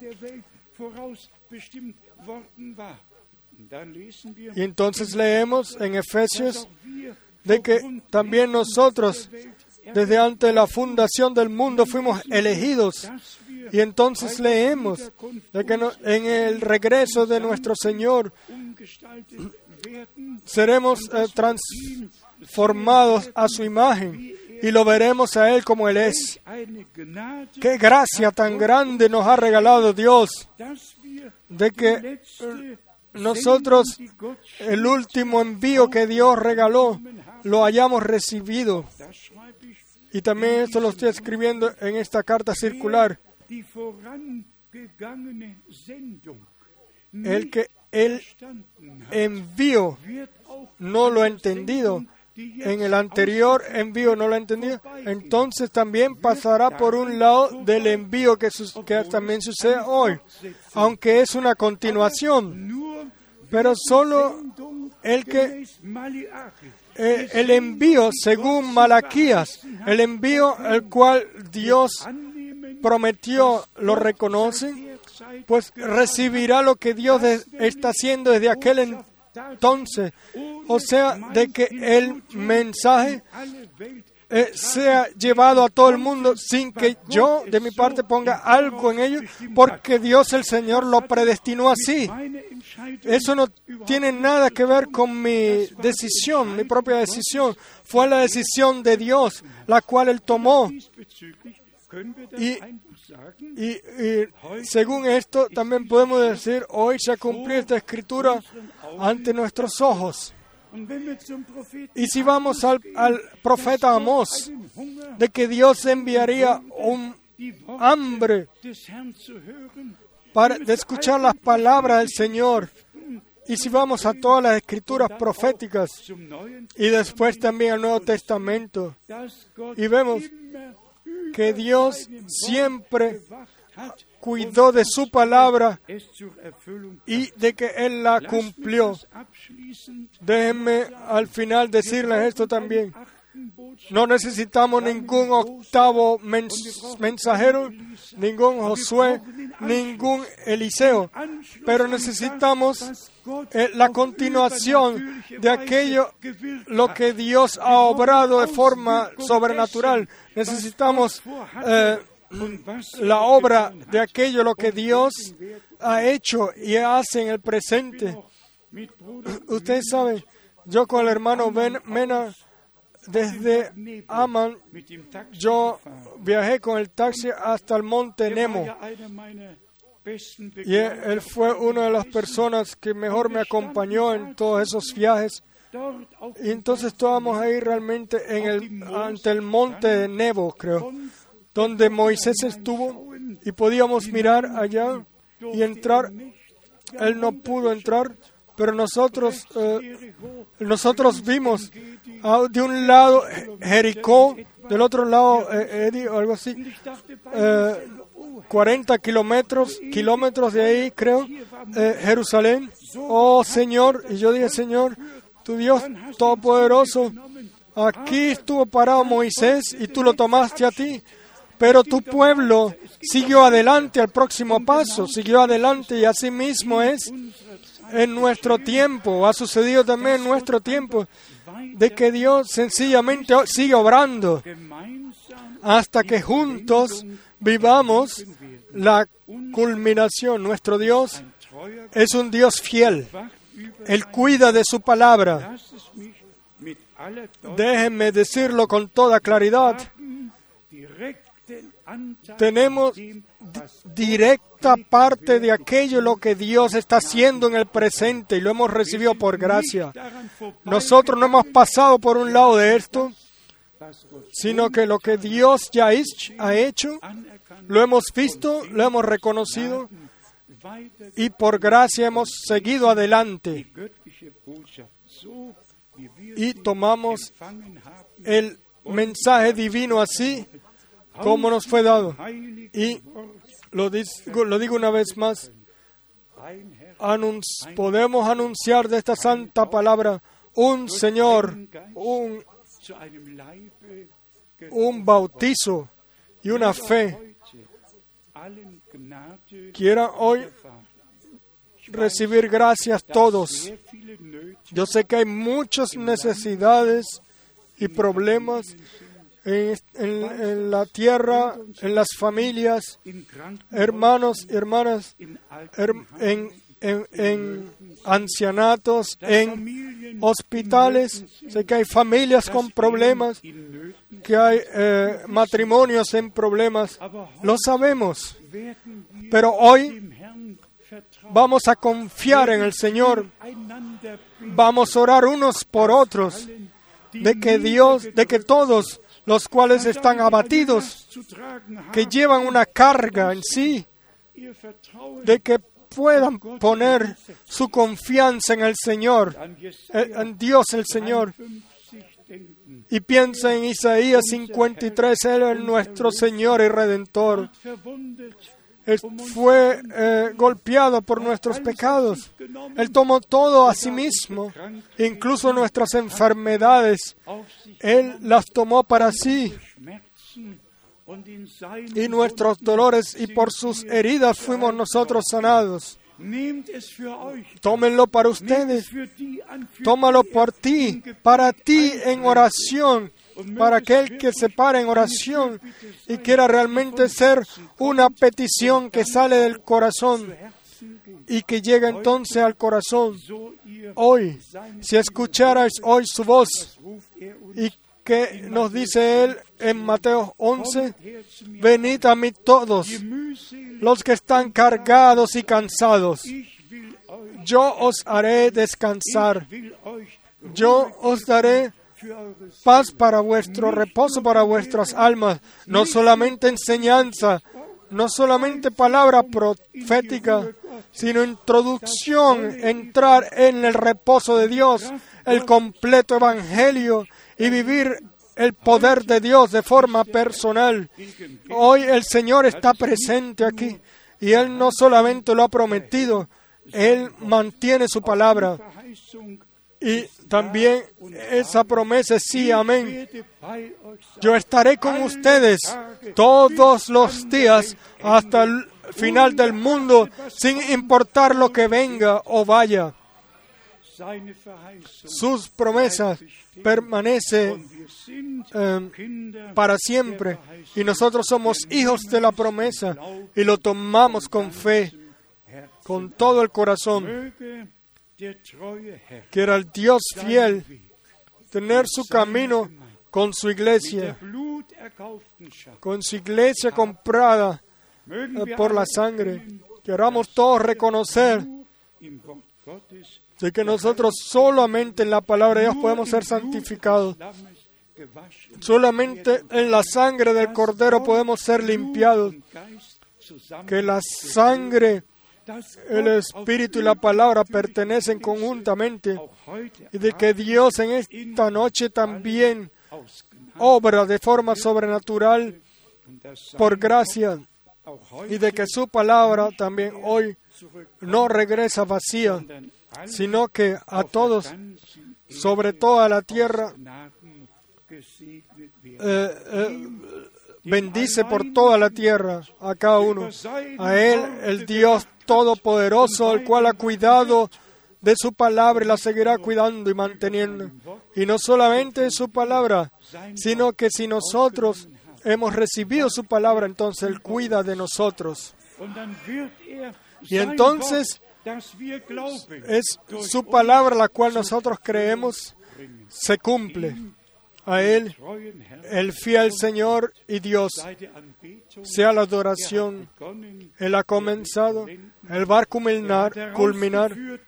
Y entonces leemos en Efesios de que también nosotros, desde antes de la fundación del mundo, fuimos elegidos. Y entonces leemos de que en el regreso de nuestro Señor seremos eh, transformados a su imagen y lo veremos a Él como Él es. Qué gracia tan grande nos ha regalado Dios de que nosotros el último envío que Dios regaló lo hayamos recibido. Y también esto lo estoy escribiendo en esta carta circular. El que Él auch no lo ha entendido. En el anterior envío no lo ha entendido. Entonces también pasará por un lado del envío que, también sucede hoy. Aunque es una continuación. Pero solo el que eh, el envío según Malaquías, el envío el cual Dios prometió lo reconocen, derzeit pues recibirá lo que Dios está haciendo desde aquel entonces. O sea, de que el mensaje eh, sea llevado a todo el mundo sin que yo de mi parte ponga algo en ello, porque Dios el Señor lo predestinó así. Eso no tiene nada que ver con mi decisión, mi propia decisión. Fue la decisión de Dios, la cual Él tomó. Y- Y, y según esto, también podemos decir, hoy se ha cumplido esta escritura ante nuestros ojos. Y si vamos al, al profeta Amós, de que Dios enviaría un hambre para de escuchar las palabras del Señor. Y si vamos a todas las escrituras proféticas y después también al Nuevo Testamento, y vemos que Dios siempre cuidó de su palabra y de que Él la cumplió. Déjenme al final decirles esto también. No necesitamos ningún octavo mens- mensajero, ningún Josué, ningún Eliseo, pero necesitamos eh, la continuación de aquello lo que Dios ha obrado de forma sobrenatural. Necesitamos eh, la obra de aquello lo que Dios ha hecho y hace en el presente. Ustedes saben, yo con el hermano Mena desde Taxi yo viajé con el taxi hasta el monte Nemo y él, fue una de las personas que mejor me acompañó en todos esos viajes. Y entonces estábamos ahí realmente en el, ante el monte de Nebo, creo, donde Moisés estuvo y podíamos mirar allá y entrar. Él no pudo entrar, pero nosotros, eh, nosotros vimos ah, de un lado Jericó, del otro lado eh, Edi o algo así, eh, 40 kilómetros, kilómetros de ahí, creo, eh, Jerusalén. Oh Señor, y yo dije, Señor, tu Dios Todopoderoso, aquí estuvo parado Moisés y tú lo tomaste a ti, pero tu pueblo siguió adelante al próximo paso, siguió adelante y así mismo es en nuestro tiempo, ha sucedido también en nuestro tiempo, de que Dios sencillamente sigue obrando hasta que juntos vivamos la culminación. Nuestro Dios es un Dios fiel. Él cuida de su palabra. Déjenme decirlo con toda claridad. tenemos directa parte de aquello lo que Dios está haciendo en el presente y lo hemos recibido por gracia. Nosotros no hemos pasado por un lado de esto, sino que lo que Dios ya ha hecho, lo hemos visto, lo hemos reconocido y por gracia hemos seguido adelante y tomamos el mensaje divino así como nos fue dado. Y lo digo, lo una vez más, podemos anunciar de esta santa palabra un Señor, un, un bautizo y una fe. Quiera hoy recibir gracias todos. Yo sé que hay muchas necesidades y problemas en, la tierra, en las familias, hermanos y hermanas, en, en, ancianatos, en hospitales. Sé que hay familias con problemas, que hay eh, matrimonios en problemas. Lo sabemos. Pero hoy vamos a confiar en el Señor. Vamos a orar unos por otros de que Dios, de que todos los cuales están abatidos, que llevan una carga en sí, de que puedan poner su confianza en el Señor, eh, en Dios el Señor. Y piensa en Isaías 53, Él es nuestro Señor y Redentor. fue eh, golpeado por nuestros pecados. Él tomó todo a sí mismo, incluso nuestras enfermedades. Él las tomó para sí y nuestros dolores y por sus heridas fuimos nosotros sanados. Tómenlo para ustedes, tómalo por ti, para ti en oración, para aquel que se para en oración y quiera realmente ser una petición que sale del corazón y que llega entonces al corazón. Hoy, si escucharais hoy su voz y que nos dice Él en Mateo 11, venid a mí todos los que están cargados y cansados. Yo os haré descansar. Yo os daré paz para vuestro reposo, para vuestras almas. No solamente enseñanza, no solamente palabra profética, sino introducción, entrar en el reposo de Dios, el completo evangelio y vivir el poder de Dios de forma personal. Hoy el Señor está presente aquí y Él no solamente lo ha prometido, Él mantiene su palabra. Y también esa promesa es sí, amén. Yo estaré con ustedes todos los días hasta el final del mundo, sin importar lo que venga o vaya. Sus promesas permanecen em, para siempre y nosotros somos hijos de la promesa y lo tomamos con fe, con todo el corazón. Quiera el Dios fiel tener su camino con su iglesia, con su iglesia comprada eh, por la sangre. Queramos todos reconocer de que nosotros solamente en la palabra de Dios podemos ser santificados. Solamente en la sangre del Cordero podemos ser limpiados. Que la sangre, el Espíritu y la palabra pertenecen conjuntamente. Y de que Dios en esta noche también obra de forma sobrenatural por gracia. Y de que su palabra también hoy no regresa vacía, sino que a todos, sobre toda la tierra, eh, eh, bendice por toda la tierra a cada uno. A Él, el Dios Todopoderoso, el cual ha cuidado de su palabra y la seguirá cuidando y manteniendo. Y no solamente de su palabra, sino que si nosotros hemos recibido su palabra, entonces Él cuida de nosotros. Y entonces es su palabra la cual nosotros creemos se cumple A Él, el fiel Señor y Dios, sea la Er adoración. Él ha comenzado, Él va a er culminar, culminar. er.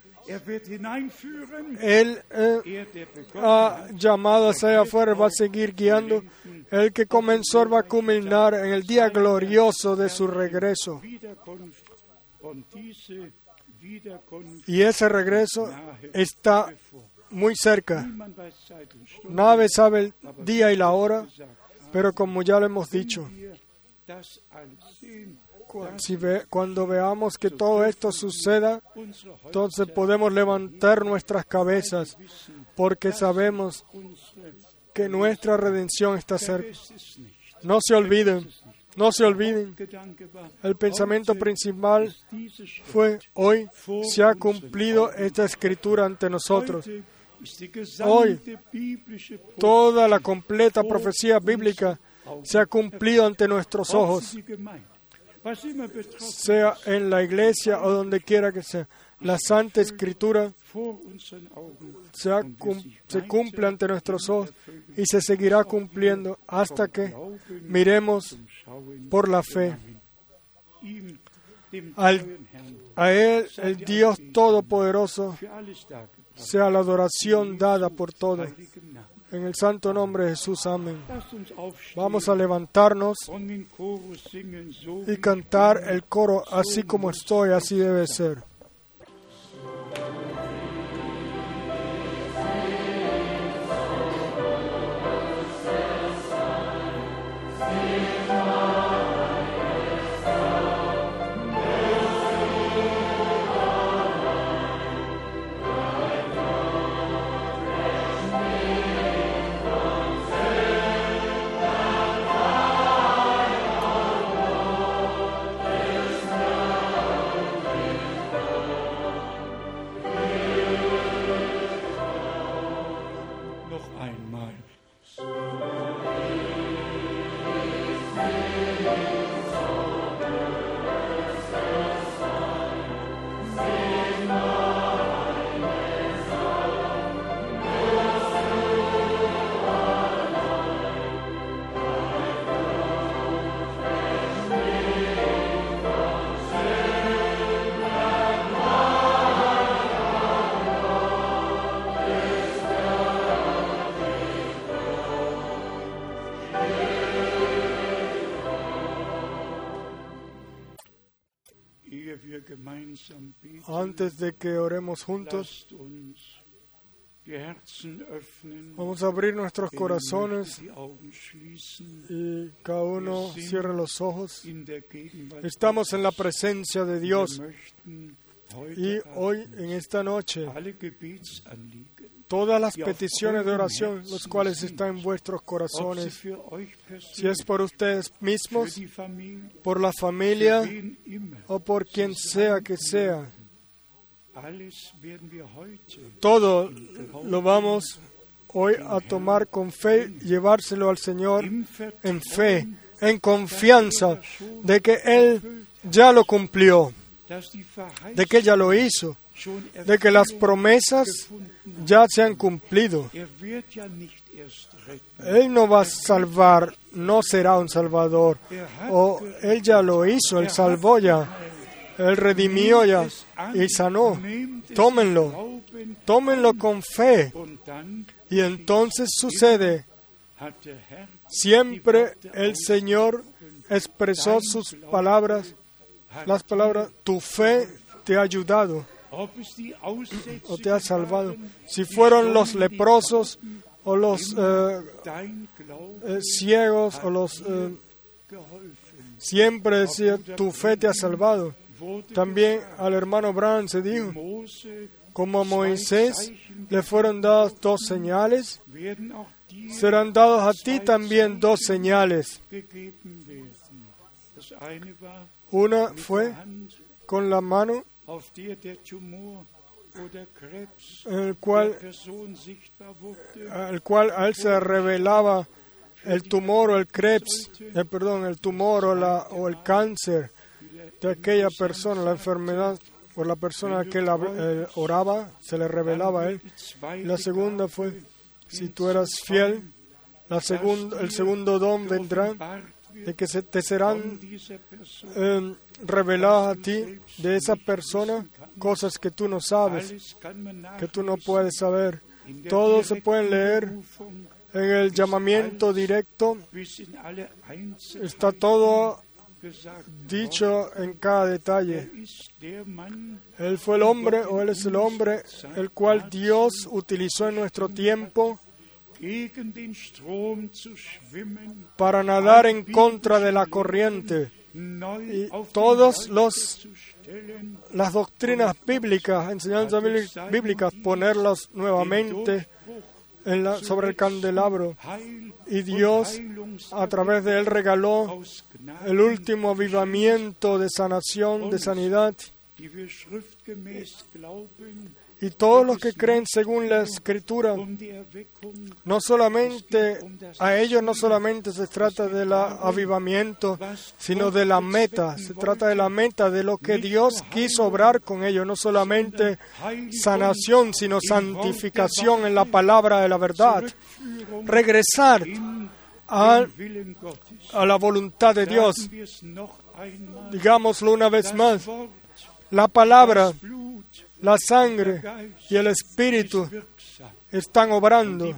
Él eh, Er, ha llamado hacia allá afuera, va a seguir guiando. El que comenzó va a culminar en el día glorioso de su regreso. Y ese regreso está muy cerca. Nadie sabe el día y la hora, pero como ya lo hemos dicho, cuando veamos que todo esto suceda, entonces podemos levantar nuestras cabezas, porque sabemos que nuestra redención está cerca. No se olviden, no se olviden. El pensamiento principal fue, hoy se ha cumplido esta escritura ante nosotros. Hoy, Toda la completa profecía bíblica se ha cumplido ante nuestros ojos, sea en la iglesia o donde quiera que sea. La Santa Escritura se, cumple ante nuestros ojos y se seguirá cumpliendo hasta que miremos por la fe Al- a Él, el Dios Todopoderoso, sea la adoración dada por todo. Heiligen Namen. En el santo nombre de Jesús, amén. Vamos a levantarnos y cantar el coro así como estoy, así debe ser. Antes de que oremos juntos, vamos a abrir nuestros corazones y cada uno cierre los ojos. Estamos en la presencia de Dios. Y hoy, en esta noche, todas las peticiones de oración, los cuales están en vuestros corazones, euch si es por ustedes mismos, por la familia o por quien sea que sea, todo lo vamos hoy a tomar con fe, llevárselo al Señor en fe, en confianza de que Él ya lo cumplió, de que ya lo hizo, de que las promesas ya se han cumplido. Él no va a salvar, no será un salvador. O Él ya lo hizo, Él salvó ya, Él redimió ya y sanó. Tómenlo. Tómenlo con fe y entonces sucede. Siempre el Señor expresó sus palabras, las palabras, tu fe te ha ayudado (clears throat) o te ha salvado. Si fueron los leprosos o los eh, eh, ciegos o los... eh, siempre decía, tu fe te ha salvado. También al hermano Brown se dijo, como a Moisés le fueron dadas dos señales, serán dados a ti también dos señales. Una fue con la mano el cual, al cual a él se revelaba el tumor o el krebs, eh, perdón, el tumor o, la, o el cáncer de aquella persona, la enfermedad o la persona a que él hab- eh, oraba, se le revelaba a él. La segunda fue, si tú eras fiel, La el segundo don vendrá de que se te serán eh, reveladas a ti de esa persona cosas que tú no sabes, que tú no puedes saber. Todo se puede leer en el llamamiento directo. Está todo dicho en cada detalle. Él fue el hombre o él es el hombre el cual Dios utilizó en nuestro tiempo para nadar en contra de la corriente. Y todos los las doctrinas bíblicas, enseñanzas bíbli- bíblicas, ponerlas nuevamente en la- sobre el candelabro. Y Dios, a través de él, regaló el último avivamiento de sanación, de sanidad. Y todos los que creen según la Escritura, no solamente a ellos no solamente se trata del avivamiento, sino de la meta. Se trata de la meta de lo que Dios quiso obrar con ellos, no solamente sanación, sino santificación en la palabra de la verdad. Regresar a, a la voluntad de Dios. Digámoslo una vez más. La palabra, la sangre y el espíritu están obrando.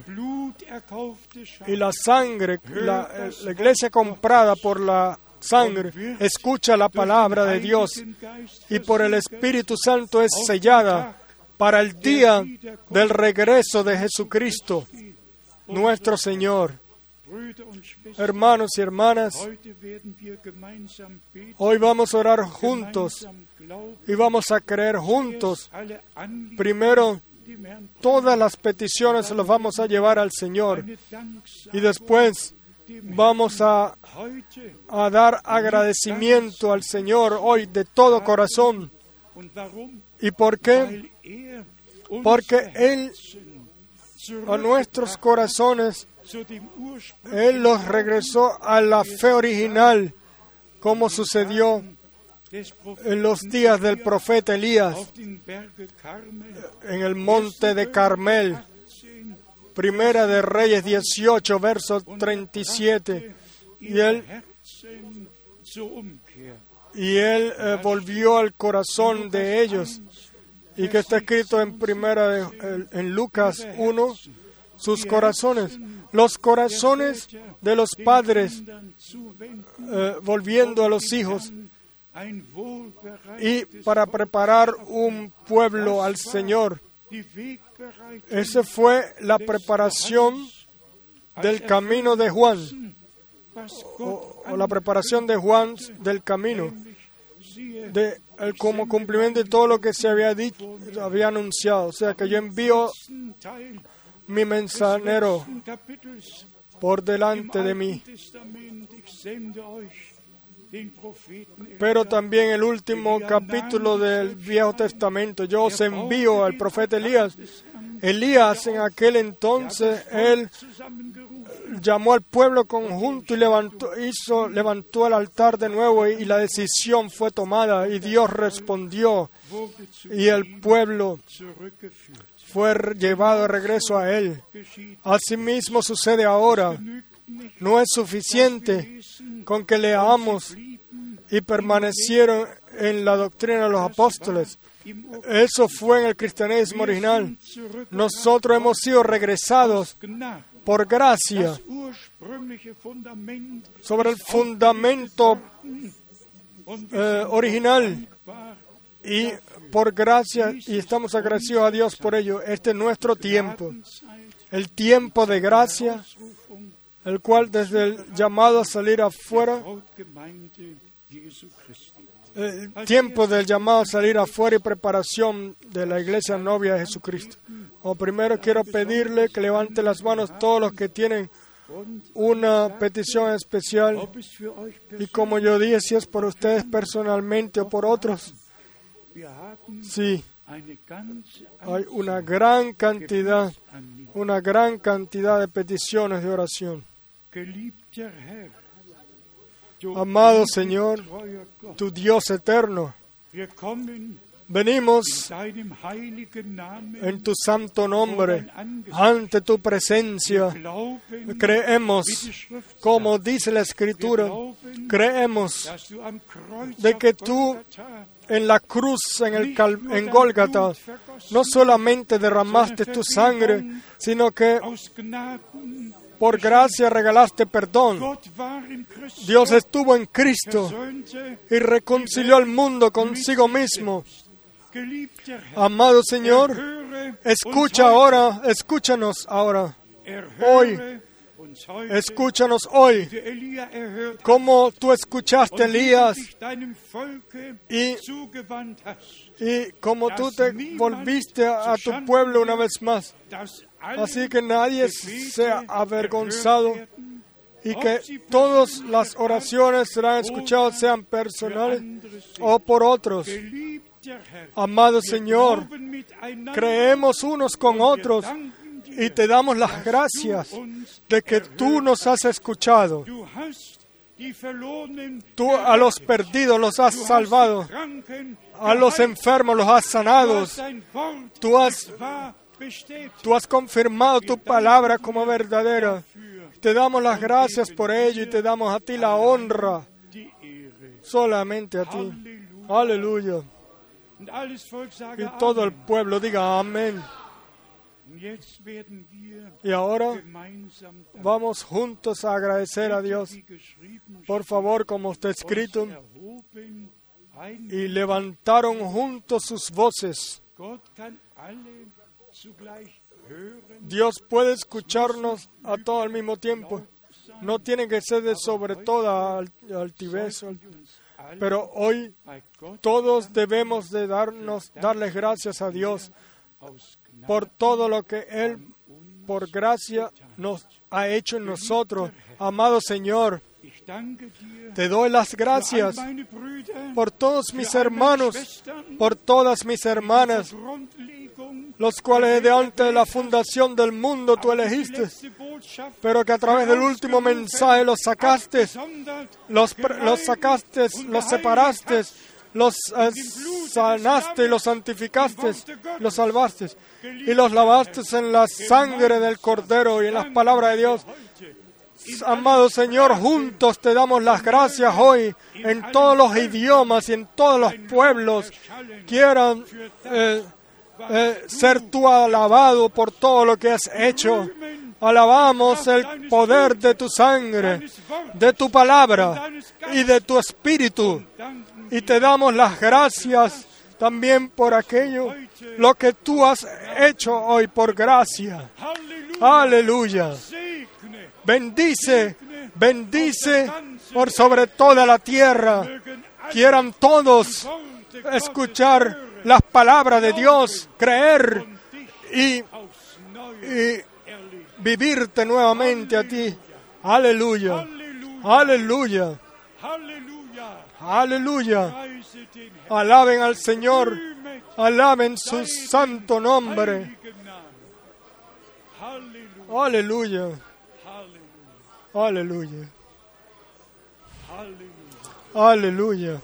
Y la sangre, la, la iglesia comprada por la sangre, escucha la palabra de Dios y por el Espíritu Santo es sellada para el día del regreso de Jesucristo, nuestro Señor. Hermanos y hermanas, hoy vamos a orar juntos y vamos a creer juntos. Primero, todas las peticiones las vamos a llevar al Señor. y después vamos a, a dar agradecimiento al Señor hoy de todo corazón. ¿Y por qué? Porque Él a nuestros corazones, Él los regresó a la fe original, como sucedió en los días del profeta Elías en el monte de Carmel. Primera de Reyes 18, verso 37. Y él, y él eh, volvió al corazón de ellos. Y que está escrito en primera de- en Lucas 1, sus corazones, los corazones de los padres eh, volviendo a los hijos y para preparar un pueblo al Señor. Esa fue la preparación del camino de Juan, o, o la preparación de Juan del camino, de, el- como cumplimiento de todo lo que se había dicho, había anunciado. O sea que yo envío mi mensajero por delante de mí. Pero también el último capítulo del Viejo Testamento, yo os envío al profeta Elías. Elías en aquel entonces, él llamó al pueblo conjunto y levantó, hizo, levantó el altar de nuevo y, y la decisión fue tomada y Dios respondió y el pueblo fue llevado de regreso a él. Asimismo sucede ahora. No es suficiente con que leamos y permanecieron en la doctrina de los apóstoles. Eso fue en el cristianismo original. Nosotros hemos sido regresados por gracia sobre el fundamento eh, original y por gracia y estamos agradecidos a Dios por ello. Este es nuestro tiempo, el tiempo de gracia, el cual desde el llamado a salir afuera, el tiempo del llamado a salir afuera y preparación de la iglesia novia de Jesucristo. O primero quiero pedirle que levante las manos todos los que tienen una petición especial y como yo dije, si es por ustedes personalmente o por otros, sí, hay una gran cantidad, una gran cantidad de peticiones de oración. Amado Señor, tu Dios eterno, Venimos en tu santo nombre ante tu presencia. Creemos, como dice la Escritura, creemos de que tú en la cruz, en, el cal- en Gólgata, no solamente derramaste tu sangre, sino que por gracia regalaste perdón. Dios estuvo en Cristo y reconcilió al mundo consigo mismo. Amado Señor, escucha ahora, escúchanos ahora, hoy. Escúchanos hoy, como tú escuchaste a Elías y, y como tú te volviste a, tu pueblo una vez más. Así que nadie sea avergonzado y que todas las oraciones serán escuchadas, sean personales o por otros. Amado Señor, creemos unos con otros y te damos las gracias de que tú nos has escuchado. Tú a los perdidos los has salvado, a los enfermos los has sanado. Tú has-. Tú has confirmado tu palabra como verdadera. Te damos las gracias por ello y te damos a ti la honra, solamente a ti. Aleluya. Y todo el pueblo diga amén. Y ahora vamos juntos a agradecer a Dios. Por favor, como está escrito, y levantaron juntos sus voces. Dios puede escucharnos a todos al mismo tiempo. No tiene que ser de sobre toda al- altivez, pero hoy todos debemos de darnos, darles gracias a Dios por todo lo que Él, por gracia, nos ha hecho en nosotros. Amado Señor, te doy las gracias por todos mis hermanos, por todas mis hermanas, los cuales de antes de la fundación del mundo tú elegiste, pero que a través del último mensaje los sacaste, los, los sacaste, los separaste, los eh, sanaste y los santificaste, los salvaste y los lavaste en la sangre del Cordero y en las palabras de Dios. Amado Señor, juntos te damos las gracias hoy en todos los idiomas y en todos los pueblos. Quieran eh, eh, ser tú alabado por todo lo que has hecho. Alabamos el poder de tu sangre, de tu palabra y de tu espíritu. Y te damos las gracias también por aquello, lo que tú has hecho hoy por gracia. Aleluya. Bendice, bendice por sobre toda la tierra. Quieran todos escuchar las palabras de Dios, creer y, vivirte nuevamente a ti. Aleluya. Aleluya. Aleluya. Alaben al Señor. Alaben su santo nombre. Aleluya. Aleluya. Aleluya.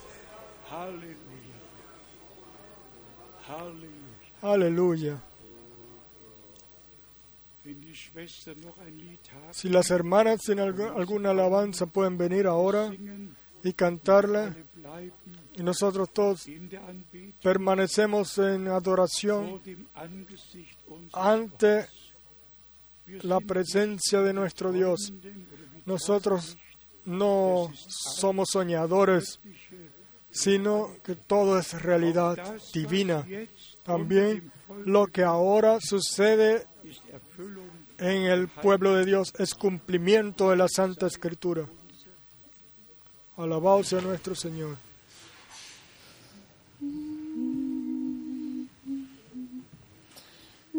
Aleluya. Si las hermanas tienen algu- alguna alabanza pueden venir ahora y bleiben Y nosotros todos permanecemos en adoración ante la presencia de nuestro Dios. Nosotros no somos soñadores, sino que todo es realidad divina. También lo que ahora sucede en el pueblo de Dios es cumplimiento de la Santa Escritura. Alabado sea nuestro Señor.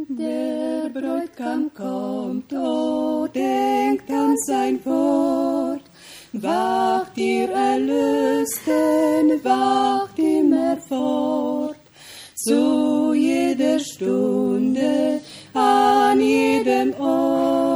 Der Bräutigam kommt, oh, denkt an sein Wort. Wacht ihr Erlösten, wacht immer fort. Zu jeder Stunde, an jedem Ort.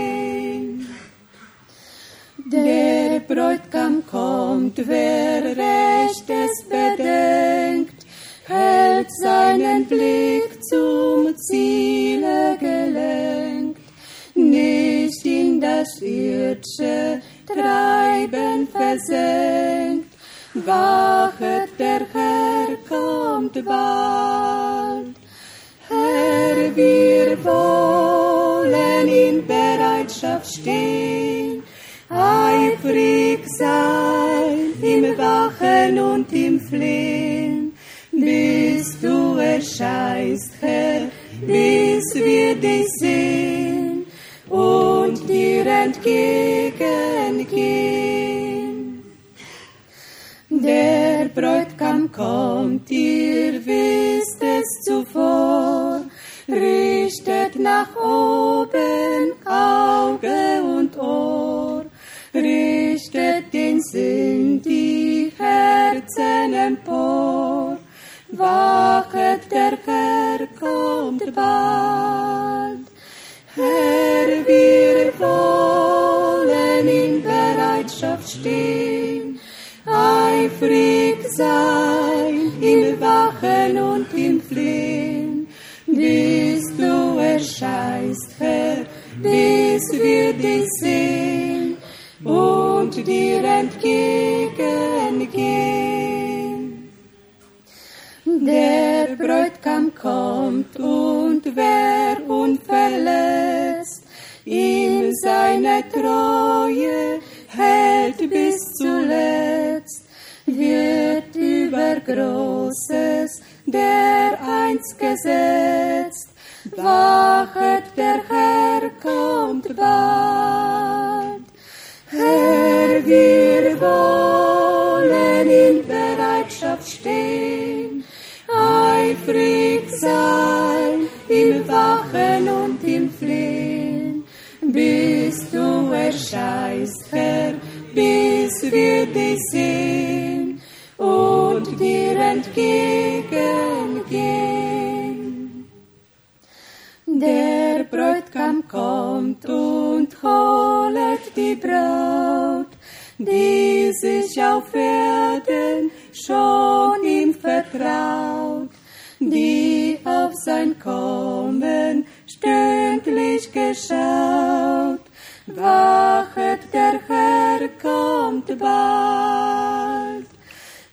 Der Bräutigam kommt, wer Rechtes bedenkt, hält seinen Blick zum Ziele gelenkt, nicht in das irdische Treiben versenkt. Wachet, der Herr kommt bald. Herr, wir wollen in Bereitschaft stehen, eifrig sein im Wachen und im Flehen, bis du erscheinst, Herr, bis wir dich sehen und dir entgegengehen. Der Bräutigam kommt, ihr wisst es zuvor, richtet nach oben Auge und Ohr, den Sinn, die Herzen empor. Wachet, der Herr kommt bald. Herr, wir wollen in Bereitschaft stehen, eifrig Großes der einst gesetzt. Wachet, der Herr kommt bald. Herr, wir wollen in Bereitschaft stehen, eifrig sein im Wachen und im Flehen, bis du erscheinst, Herr, bis wir dich sehen entgegengehen. Der Bräutigam kommt und holet die Braut, die sich auf Erden schon ihm vertraut, die auf sein Kommen stündlich geschaut. Wachet, der Herr kommt bald.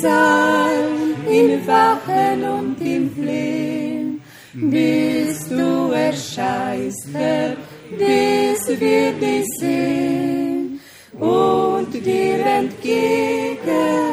sein im Wachen und im Flehen, bis du erscheinst, Herr, bis wir dich sehen und dir entgegen.